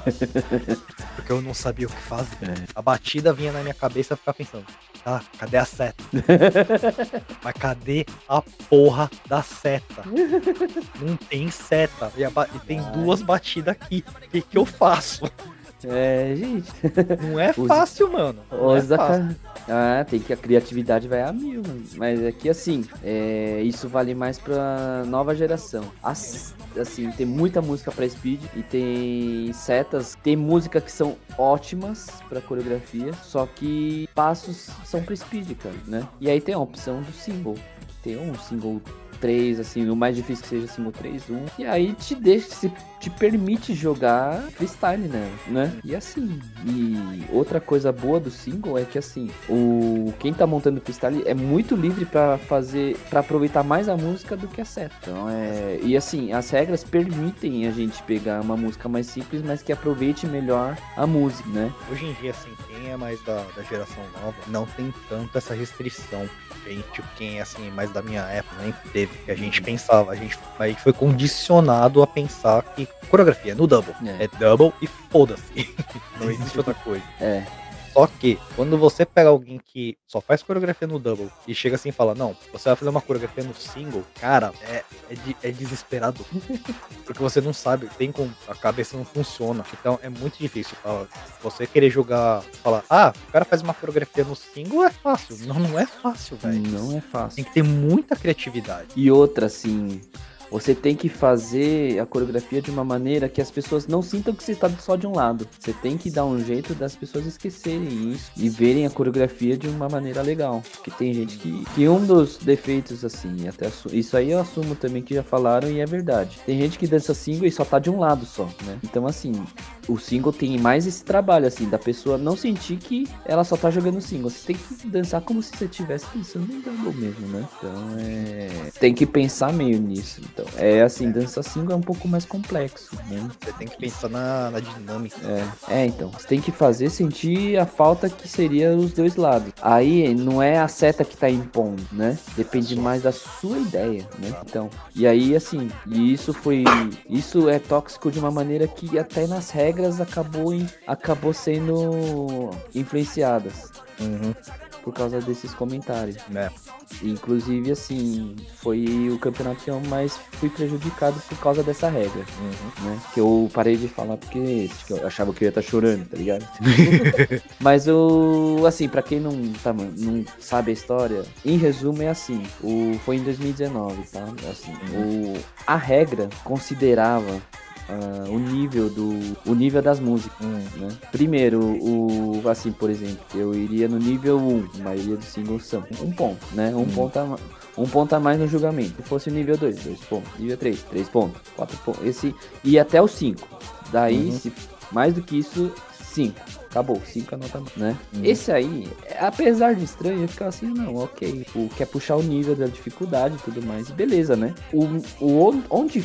porque eu não sabia o que fazer. É. A batida vinha na minha cabeça e eu ficava pensando, tá, cadê a seta? Mas cadê a porra da seta? Não tem seta. E, e tem duas batidas aqui. O que, que eu faço? É, gente. Não é Os- fácil, mano. Não é Os da fácil. Ah, tem que a criatividade vai a mil, mano. Mas é que assim, é, isso vale mais pra nova geração. As- assim, tem muita música pra speed e tem setas, tem música que são ótimas pra coreografia, só que passos são pra speed, cara, né? E aí tem a opção do single. que Tem um single 3, assim, o mais difícil que seja single 3, 1. E aí te deixa, se, te permite jogar freestyle nela, né? E assim, e outra coisa boa do single é que assim, o quem tá montando freestyle é muito livre pra fazer, para aproveitar mais a música do que a seta. Então é, e assim, as regras permitem a gente pegar uma música mais simples, mas que aproveite melhor a música, né? Hoje em dia, assim, quem é mais da, da geração nova não tem tanto essa restrição. Gente, quem é assim, mais da minha época, nem teve. Que a gente pensava, a gente, a gente foi condicionado a pensar que coreografia é no double. É. É, double e foda-se. não existe outra coisa. É. Só que, quando você pega alguém que só faz coreografia no double e chega assim e fala, não, você vai fazer uma coreografia no single, cara, é, é, de- é desesperado. Porque você não sabe, tem com. A cabeça não funciona. Então é muito difícil. ó, você querer jogar, falar, ah, o cara faz uma coreografia no single é fácil. Não, não é fácil, velho. Não é fácil. Tem que ter muita criatividade. E outra, assim, você tem que fazer a coreografia de uma maneira que as pessoas não sintam que você está só de um lado. Você tem que dar um jeito das pessoas esquecerem isso e verem a coreografia de uma maneira legal. Porque tem gente que. Que um dos defeitos, assim, até isso aí eu assumo também que já falaram e é verdade. Tem gente que dança single e só tá de um lado só, né? Então, assim, o single tem mais esse trabalho, assim, da pessoa não sentir que ela só tá jogando single. Você tem que dançar como se você estivesse pensando em double mesmo, né? Então é. Tem que pensar meio nisso. Então, é assim, dança single é um pouco mais complexo, né? Você tem que pensar na, na dinâmica. É, é, então. Você tem que fazer sentir a falta que seria os dois lados. Aí não é a seta que tá impondo, né? Depende mais da sua ideia, né? Então, e aí assim, e isso foi. Isso é tóxico de uma maneira que até nas regras acabou, em- acabou sendo influenciadas Uhum, por causa desses comentários. né? Inclusive, assim, foi o campeonato que eu mais fui prejudicado por causa dessa regra Uhum. né? Que eu parei de falar porque que eu achava que eu ia estar chorando, tá ligado? Mas o assim, pra quem não, tá, não sabe a história, em resumo é assim, o foi em 2019, tá? Assim, o a regra considerava ah, o nível do o nível das músicas, né? Primeiro, o assim, por exemplo, eu iria no nível 1, a maioria dos singles são um ponto, né? Um ponto a, um ponto a mais no julgamento. Se fosse o nível 2, 2 pontos. Nível 3, 3 pontos. 4 pontos. Esse e até o 5. Daí, Uhum. se mais do que isso, 5. Acabou, 5 a nota, né? Uhum. Esse aí, apesar de estranho, eu ficava assim, não, ok. Tipo, quer puxar o nível da dificuldade e tudo mais, beleza, né? O, o on- onde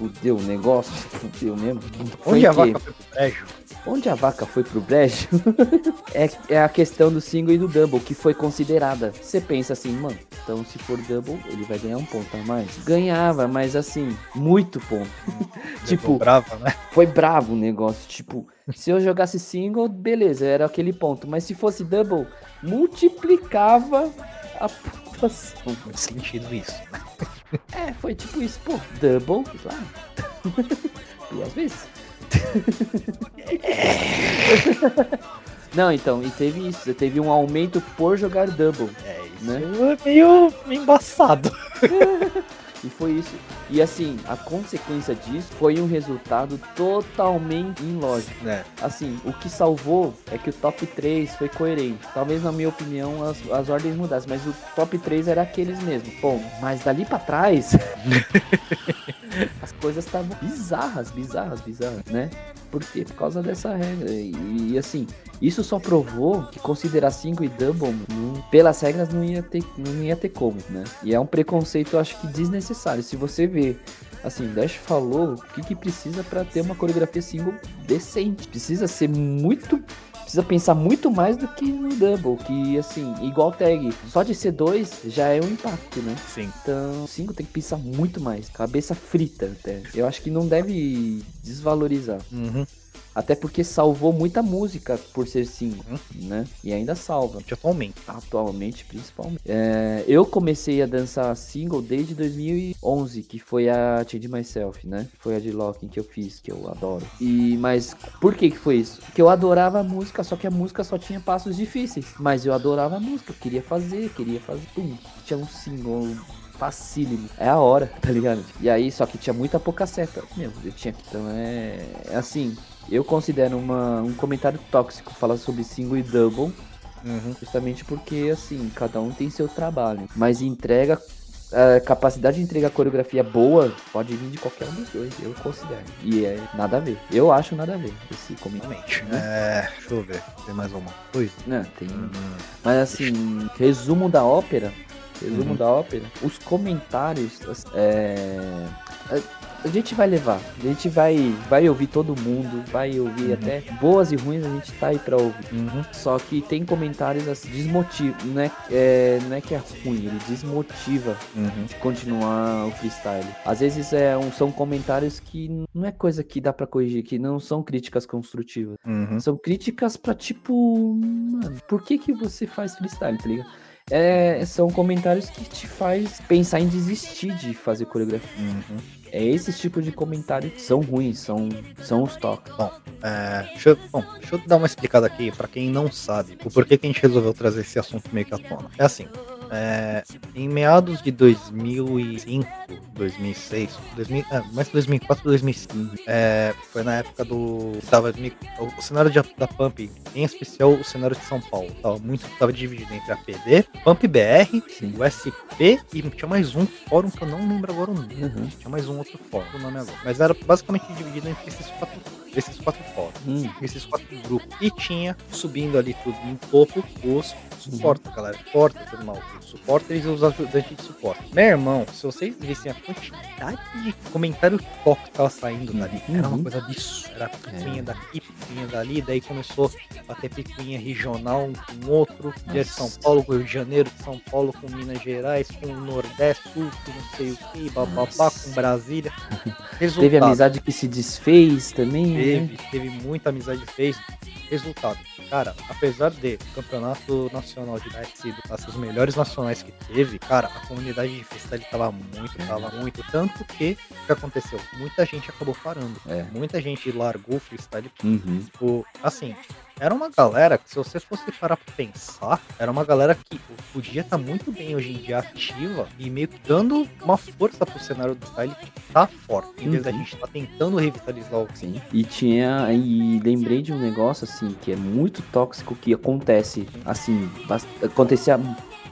fudeu o negócio, fudeu mesmo. foi Onde a vaca foi pro brejo? Onde a vaca foi pro brejo é, é a questão do single e do double, que foi considerada. Você pensa assim, mano, então se for double, ele vai ganhar um ponto a mais. Ganhava, mas assim, muito ponto. Tipo, brava, né? foi bravo o negócio. Tipo, se eu jogasse single, beleza, era aquele ponto. Mas se fosse double, multiplicava a pontuação. Muito sentido isso. É, foi tipo isso, pô, double, lá. Duas vezes. Não, então, e teve isso, teve um aumento por jogar double, É isso. né? É meio embaçado. E foi isso. E assim, a consequência disso foi um resultado totalmente ilógico. Né? Assim, o que salvou é que o top 3 foi coerente. Talvez, na minha opinião, as, as ordens mudassem, mas o top 3 era aqueles mesmo. Bom, mas dali pra trás, as coisas estavam bizarras, bizarras, bizarras, né? Por quê? Por causa dessa regra. E, e, assim, isso só provou que considerar single e double, não- pelas regras, não ia, ter, não ia ter como, né? E é um preconceito, eu acho que desnecessário. Se você vê Assim, o Dash falou o que, que precisa pra ter uma coreografia single decente. Precisa ser muito. Precisa pensar muito mais do que no double. Que, assim, igual tag. Só de ser dois já é um impacto, né? Sim. Então, single tem que pensar muito mais. Cabeça frita até. Eu acho que não deve desvalorizar. Uhum. Até porque salvou muita música por ser single, né? E ainda salva. Atualmente. Atualmente, principalmente. É, eu comecei a dançar single desde 2011, que foi a Change Myself, né? Foi a de Locking que eu fiz, que eu adoro. E, mas por que que foi isso? Porque eu adorava a música, só que a música só tinha passos difíceis. Mas eu adorava a música, eu queria fazer, queria fazer. Pum, tinha um single facílimo. É a hora, tá ligado? E aí, só que tinha muita pouca seta. Meu, eu tinha que. Então é. É assim. Eu considero uma, um comentário tóxico falar sobre single e double. Uhum. Justamente porque, assim, cada um tem seu trabalho. Mas entrega. A capacidade de entregar coreografia boa pode vir de qualquer um dos dois, eu considero. E é nada a ver. Eu acho nada a ver esse comentário. Realmente. É, deixa eu ver. Tem mais uma coisa? Não, tem. Hum, Mas assim, resumo da ópera. Resumo Uhum. da ópera. Os comentários. as- É, a- gente vai levar. A gente vai, vai ouvir todo mundo. Vai ouvir Uhum. até boas e ruins. A gente tá aí pra ouvir. Uhum. Só que tem comentários assim, desmotiva. Não é, é, não é que é ruim, ele desmotiva Uhum. de continuar o freestyle. Às vezes é um, são comentários que não é coisa que dá pra corrigir, que não são críticas construtivas. Uhum. São críticas pra tipo, mano, por que que você faz freestyle, tá ligado? É, são comentários que te faz pensar em desistir de fazer coreografia. Uhum. É esse tipo de comentário que são ruins, são, são os toques. É, deixa, eu, bom, deixa eu dar uma explicada aqui pra quem não sabe o porquê que a gente resolveu trazer esse assunto meio que à tona. É assim, é, em meados de 2005, 2006, 2000, é, mais 2004, 2005, é, foi na época do. Tava, o cenário de- da Pump, em especial o cenário de São Paulo, tava muito tava dividido entre a PD, Pump BR, Sim. o SP e tinha mais um fórum que eu não lembro agora o nome. Uhum. Tinha mais um outro fórum, o nome agora. Mas era basicamente dividido entre esses quatro, esses quatro fóruns Hum, esses quatro grupos. E tinha subindo ali tudo no topo os suportes, galera. Suporte, tudo mal. Os suportes e os ajudantes de suporte. Meu irmão, se vocês vissem a quantidade de comentário tóxico que tava saindo dali, era uma Uhum. coisa absurda. Era picuinha daqui, picuinha dali, daí começou a ter picuinha regional um com outro. De São. Paulo com Rio de Janeiro, de São Paulo com Minas Gerais, com o Nordeste, Sul, com não sei o que, bababá, Nossa. com Brasília. Teve Resultado. amizade que se desfez também. Teve, teve muita amizade fez. Resultado, cara, apesar de o campeonato nacional de sido as melhores nacionais que teve, cara, a comunidade de freestyle tava muito, tava muito. Tanto que, o que aconteceu? Muita gente acabou parando. É. Muita gente largou o freestyle. Uhum. Tipo, assim, era uma galera que, se você fosse parar pra pensar, era uma galera que podia estar muito bem hoje em dia ativa e meio que dando uma força pro cenário do style que tá forte. Em vez da Uhum. gente tá tentando revitalizar o Sim. E tinha. E lembrei de um negócio assim que é muito tóxico que acontece assim. acontecia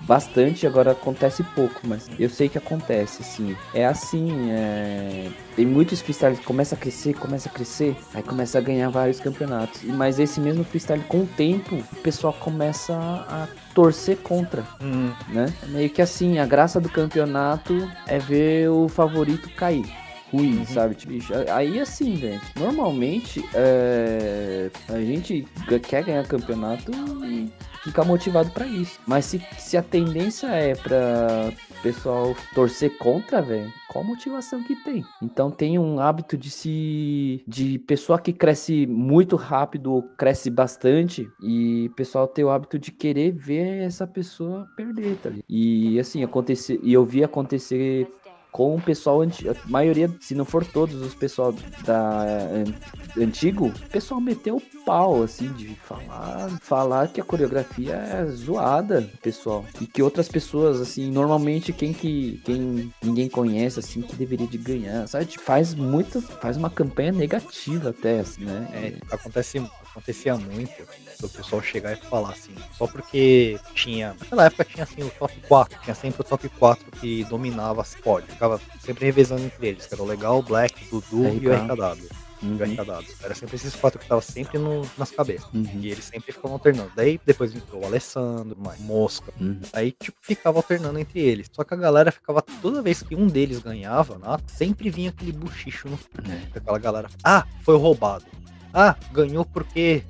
bastante, agora acontece pouco, mas eu sei que acontece, assim. É assim, é... tem muitos freestyles que começa a crescer, começa a crescer, aí começa a ganhar vários campeonatos. Mas esse mesmo freestyle, com o tempo, o pessoal começa a torcer contra Hum, né? É meio que assim, a graça do campeonato é ver o favorito cair. Ruim, Uhum. sabe? Tipo, bicho, aí assim, gente, normalmente é, a gente quer ganhar campeonato e ficar motivado pra isso. Mas se, se a tendência é pra pessoal torcer contra, velho, qual motivação que tem? Então tem um hábito de se. de pessoa que cresce muito rápido ou cresce bastante e pessoal tem o hábito de querer ver essa pessoa perder, tá ligado? E assim, acontecer. E eu vi acontecer com o pessoal antigo. A maioria, se não for todos os pessoal da an- antigo, o pessoal meteu o pau, assim, de falar, falar que a coreografia é zoada, pessoal. E que outras pessoas, assim, normalmente quem que quem ninguém conhece, assim, que deveria de ganhar, sabe? Tipo, Faz muito, faz uma campanha negativa até, assim, né? é, acontece, acontecia muito do pessoal chegar e falar assim, só porque tinha. Naquela época tinha assim o top 4, tinha sempre o top 4 que dominava as pódios, ficava sempre revezando entre eles, que era o Legal, o Black, o Dudu e o RK. RKW. Uhum, RKW. Era sempre esses quatro que estavam sempre no, nas cabeças. uhum, E eles sempre ficavam alternando. Daí depois entrou o Alessandro, mais Mosca. uhum. Aí, tipo, ficava alternando entre eles. Só que a galera ficava, toda vez que um deles ganhava, né, sempre vinha aquele buchicho no fim. É. Aquela galera, ah, foi roubado. Ah, ganhou porque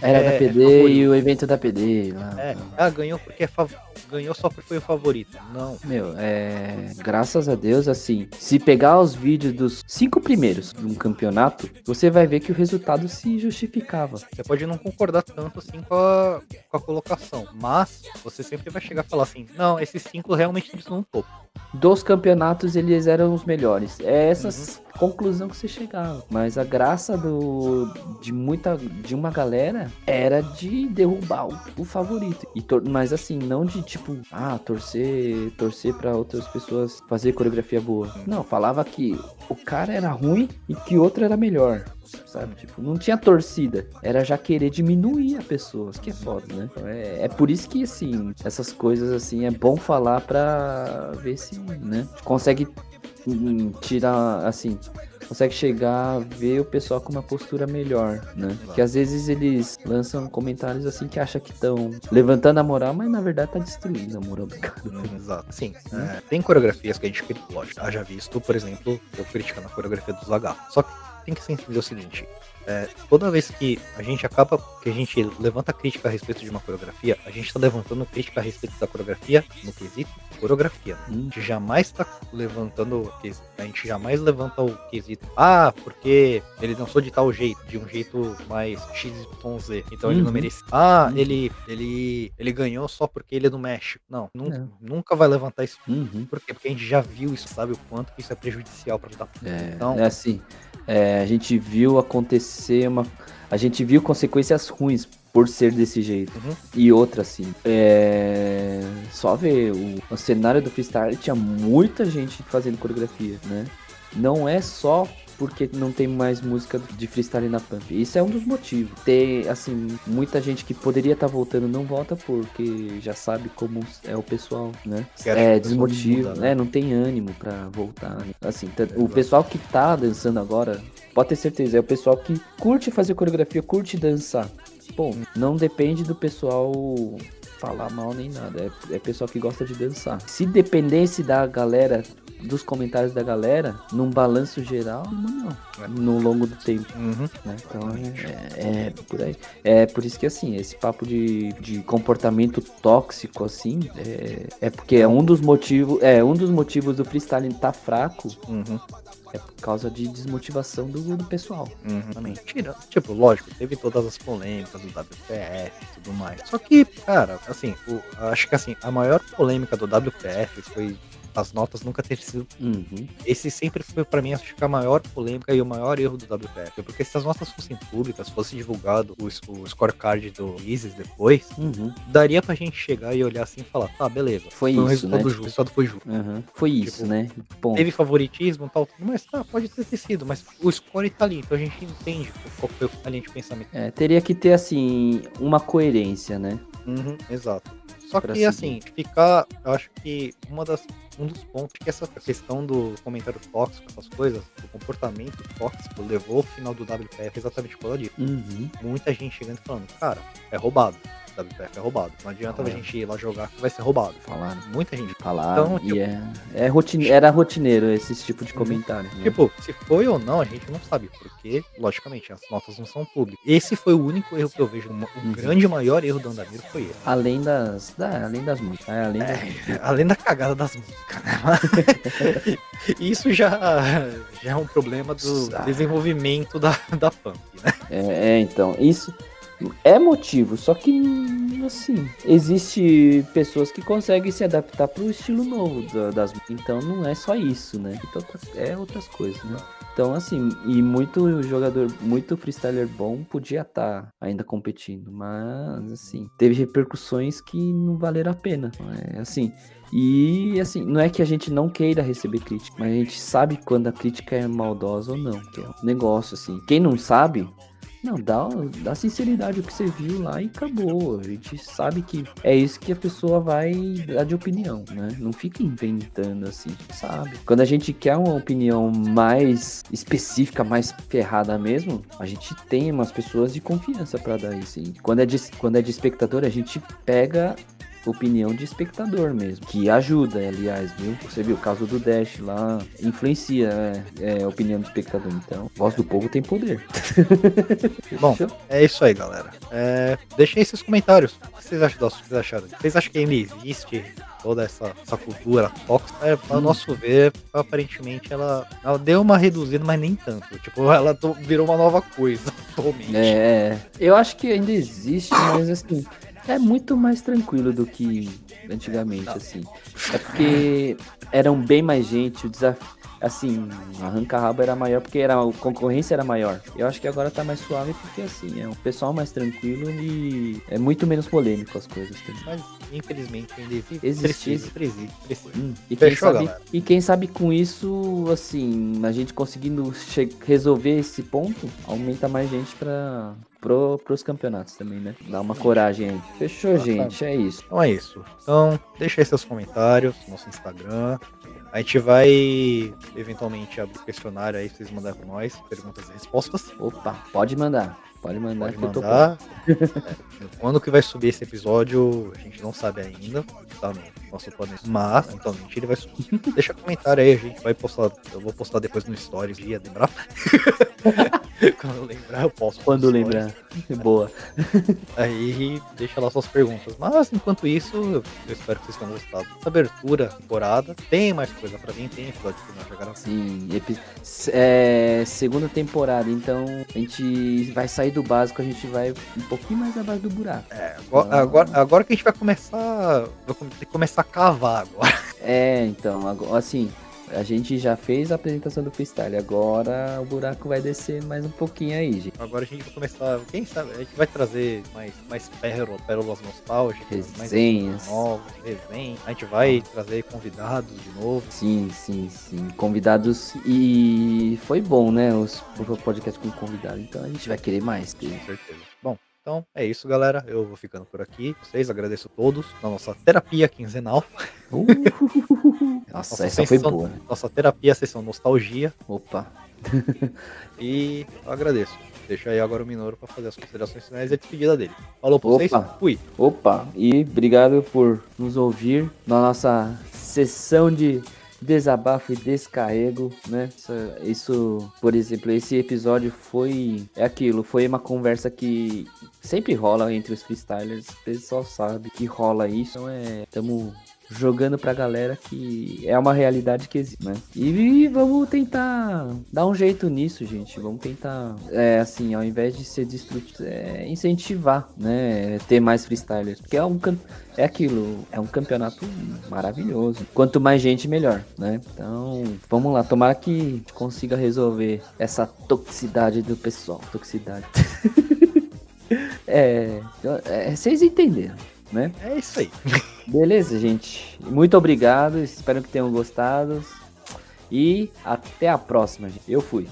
Era é, da PD é e o evento da PD lá. É, ah, ganhou porque é fav... ganhou só porque foi o favorito. Não. Meu, é. Graças a Deus, assim, se pegar os vídeos dos cinco primeiros de um campeonato, você vai ver que o resultado se justificava. Você pode não concordar tanto assim com a, com a colocação, mas você sempre vai chegar a falar assim: não, esses cinco realmente estão no topo. Dos campeonatos, eles eram os melhores. É essas uhum. conclusão que você chegava. Mas a graça do de muita de uma galera era de derrubar o, o favorito. E mas assim, não de tipo, ah, torcer, torcer para outras pessoas fazer coreografia boa. Não, falava que o cara era ruim e que outro era melhor sabe? Tipo, não tinha torcida. Era já querer diminuir a pessoa, que é foda, né? Então, é, é por isso que, assim, essas coisas, assim, é bom falar pra ver se, né? Consegue hum, tirar, assim, consegue chegar a ver o pessoal com uma postura melhor, né? Que às vezes eles lançam comentários assim que acham que estão levantando a moral, mas na verdade tá destruindo a moral do cara. Hum, exato. Sim. É, tem coreografias que a gente critica, lógico. Já visto, por exemplo, eu criticando a coreografia dos lagartos. Só que tem que entender o seguinte: é, toda vez que a gente acaba, que a gente levanta crítica a respeito de uma coreografia, a gente está levantando crítica a respeito da coreografia no quesito coreografia. Hum. A gente jamais está levantando, a gente jamais levanta o quesito, ah, porque ele dançou de tal jeito, de um jeito mais XYZ, então uhum. ele não uhum. merece. Ah, uhum. ele, ele, ele ganhou só porque ele é do México. Não, nunca, é. nunca vai levantar isso. Uhum. Por quê? Porque a gente já viu isso, sabe o quanto isso é prejudicial para ajudar. É, então, é assim. É, a gente viu acontecer uma. A gente viu consequências ruins por ser desse jeito. Uhum. E outra, assim, é... só ver o, o cenário do freestyle tinha muita gente fazendo coreografia, né? Não é só porque não tem mais música de freestyle na Pump. Isso é um dos motivos. Tem, assim, muita gente que poderia estar tá voltando não volta porque já sabe como é o pessoal, né? É desmotivo, né? Não tem ânimo para voltar. Né? Assim, é, o pessoal que tá dançando agora, pode ter certeza, é o pessoal que curte fazer coreografia, curte dançar. Bom, não depende do pessoal falar mal nem nada. É, é pessoal que gosta de dançar. Se dependesse da galera dos comentários da galera, num balanço geral, não, é. no longo do tempo. Uhum. Né? Então é, é, por aí. É por isso que assim, esse papo de, de comportamento tóxico, assim, é, é porque é um dos motivos. É um dos motivos do freestyle tá fraco. Uhum. É por causa de desmotivação do, do pessoal. Uhum. Tira, tipo, lógico, teve todas as polêmicas do WPF e tudo mais. Só que, cara, assim, o, acho que assim, a maior polêmica do WPF foi as notas nunca ter sido. Uhum. Esse sempre foi para mim acho que a maior polêmica e o maior erro do WPF. Porque se as notas fossem públicas, fosse divulgado o, o scorecard do Isis depois, uhum. daria pra gente chegar e olhar assim e falar, tá, beleza. Foi, foi isso, né? Justo, o resultado foi justo. Uhum. Foi tipo, isso, né? Teve favoritismo e tal, mas tá, pode ter sido, mas o score tá ali, então a gente entende qual foi a linha de pensamento. É, teria que ter, assim, uma coerência, né? Uhum, exato. Só que, assim, ficar. Eu acho que uma das, um dos pontos que essa questão do comentário tóxico, essas coisas, do comportamento tóxico, levou ao final do WPF exatamente por causa disso. Uhum. Muita gente chegando e falando, cara, é roubado. WPF é roubado. Não adianta a gente ir lá jogar que vai ser roubado. Falaram. Muita gente. Falaram. Então, tipo, e é, é rotine, era rotineiro esse tipo de uhum. comentário. Né? Tipo, se foi ou não, a gente não sabe. Porque, logicamente, as notas não são públicas. Esse foi o único erro que eu vejo. O uhum. grande maior erro do Andamiro foi ele. Além das. Da, além das músicas. É, além, é, das... além da cagada das músicas, né? Isso já, já é um problema do desenvolvimento da, da punk, né? É, é, então. Isso. É motivo, só que assim, existe pessoas que conseguem se adaptar pro estilo novo das então não é só isso, né? Então, é outras coisas, né? Então assim, e muito jogador, muito freestyler bom podia estar tá ainda competindo, mas assim, teve repercussões que não valeram a pena. É assim, e assim, não é que a gente não queira receber crítica, mas a gente sabe quando a crítica é maldosa ou não, que é um negócio assim. Quem não sabe, não, dá, dá sinceridade o que você viu lá e acabou. A gente sabe que é isso que a pessoa vai dar de opinião, né? Não fica inventando assim, sabe? Quando a gente quer uma opinião mais específica, mais ferrada mesmo, a gente tem umas pessoas de confiança para dar isso. Quando é de, quando é de espectador, a gente pega opinião de espectador mesmo, que ajuda, aliás, viu? Você viu o caso do Dash lá, influencia é, é, a opinião do espectador. Então, voz do povo tem poder. Bom, é isso aí, galera. É, deixem aí seus comentários. O que vocês acham? Vocês acharam? Vocês acham que ainda existe toda essa, essa cultura tóxica, é, ao hum. nosso ver, aparentemente ela, ela deu uma reduzida, mas nem tanto. Tipo, ela virou uma nova coisa atualmente. É, eu acho que ainda existe, mas assim, é muito mais tranquilo do que antigamente, assim. É porque eram bem mais gente, o desafio assim, arranca-rabo era maior porque era, a concorrência era maior. Eu acho que agora tá mais suave porque, assim, é um pessoal mais tranquilo e é muito menos polêmico as coisas também. Mas, infelizmente, ainda existe. Existe. Precisa, precisa. Hum. E, quem Fechou, sabe, e quem sabe com isso, assim, a gente conseguindo resolver esse ponto, aumenta mais gente pra, pro, pros campeonatos também, né? Dá uma coragem aí. Fechou, gente. É isso. Então é isso. Então, deixa aí seus comentários no nosso Instagram. A gente vai eventualmente abrir questionário aí, vocês mandarem para nós, perguntas e respostas. Opa, pode mandar. Pode mandar. Pode mandar. é, quando que vai subir esse episódio, a gente não sabe ainda. Tá no nosso planeta. Mas, eventualmente, ele vai subir. Deixa comentário aí, a gente vai postar. Eu vou postar depois no Stories, ia lembrar. Quando eu lembrar, eu posso. Quando lembrar. Boa. Aí deixa lá suas perguntas. Mas enquanto isso, eu espero que vocês tenham gostado dessa abertura, temporada. Tem mais coisa pra vir, tem episódio que nós já gravamos. Sim, é, segunda temporada, então a gente vai sair do básico, a gente vai um pouquinho mais abaixo do buraco. É, agora, então... agora, agora que a gente vai começar. Vai começar cavar agora. É, então, assim, a gente já fez a apresentação do freestyle, agora o buraco vai descer mais um pouquinho aí, gente. Agora a gente vai começar, quem sabe, a gente vai trazer mais, mais pérolas, pérolas nostálgicas, resenhas. mais novos, resenhas. A gente vai trazer convidados de novo. Sim, sim, sim. Convidados e foi bom, né? Os podcast com convidado. Então a gente vai querer mais. Com certeza. Então é isso, galera. Eu vou ficando por aqui. Vocês agradeço a todos na nossa terapia quinzenal. Uh, nossa, nossa, essa sessão, foi boa. Nossa terapia, sessão nostalgia. Opa. e eu agradeço. Deixa aí agora o Minoro para fazer as considerações finais e a despedida dele. Falou pra vocês? Fui. Opa, e obrigado por nos ouvir na nossa sessão de desabafo e descarrego, né? Isso, isso, por exemplo, esse episódio foi é aquilo, foi uma conversa que sempre rola entre os freestylers, o pessoal sabe que rola isso, então é, estamos jogando pra galera que é uma realidade que existe, né? E vamos tentar dar um jeito nisso, gente. Vamos tentar, é, assim, ao invés de ser destrutivo, é, incentivar, né? Ter mais freestylers. Porque é um é aquilo, é um campeonato maravilhoso. Quanto mais gente, melhor, né? Então, vamos lá, tomara que consiga resolver essa toxicidade do pessoal. Toxicidade. é, é, vocês entenderam né? É isso aí. Beleza, gente. Muito obrigado. Espero que tenham gostado. E até a próxima, gente. Eu fui.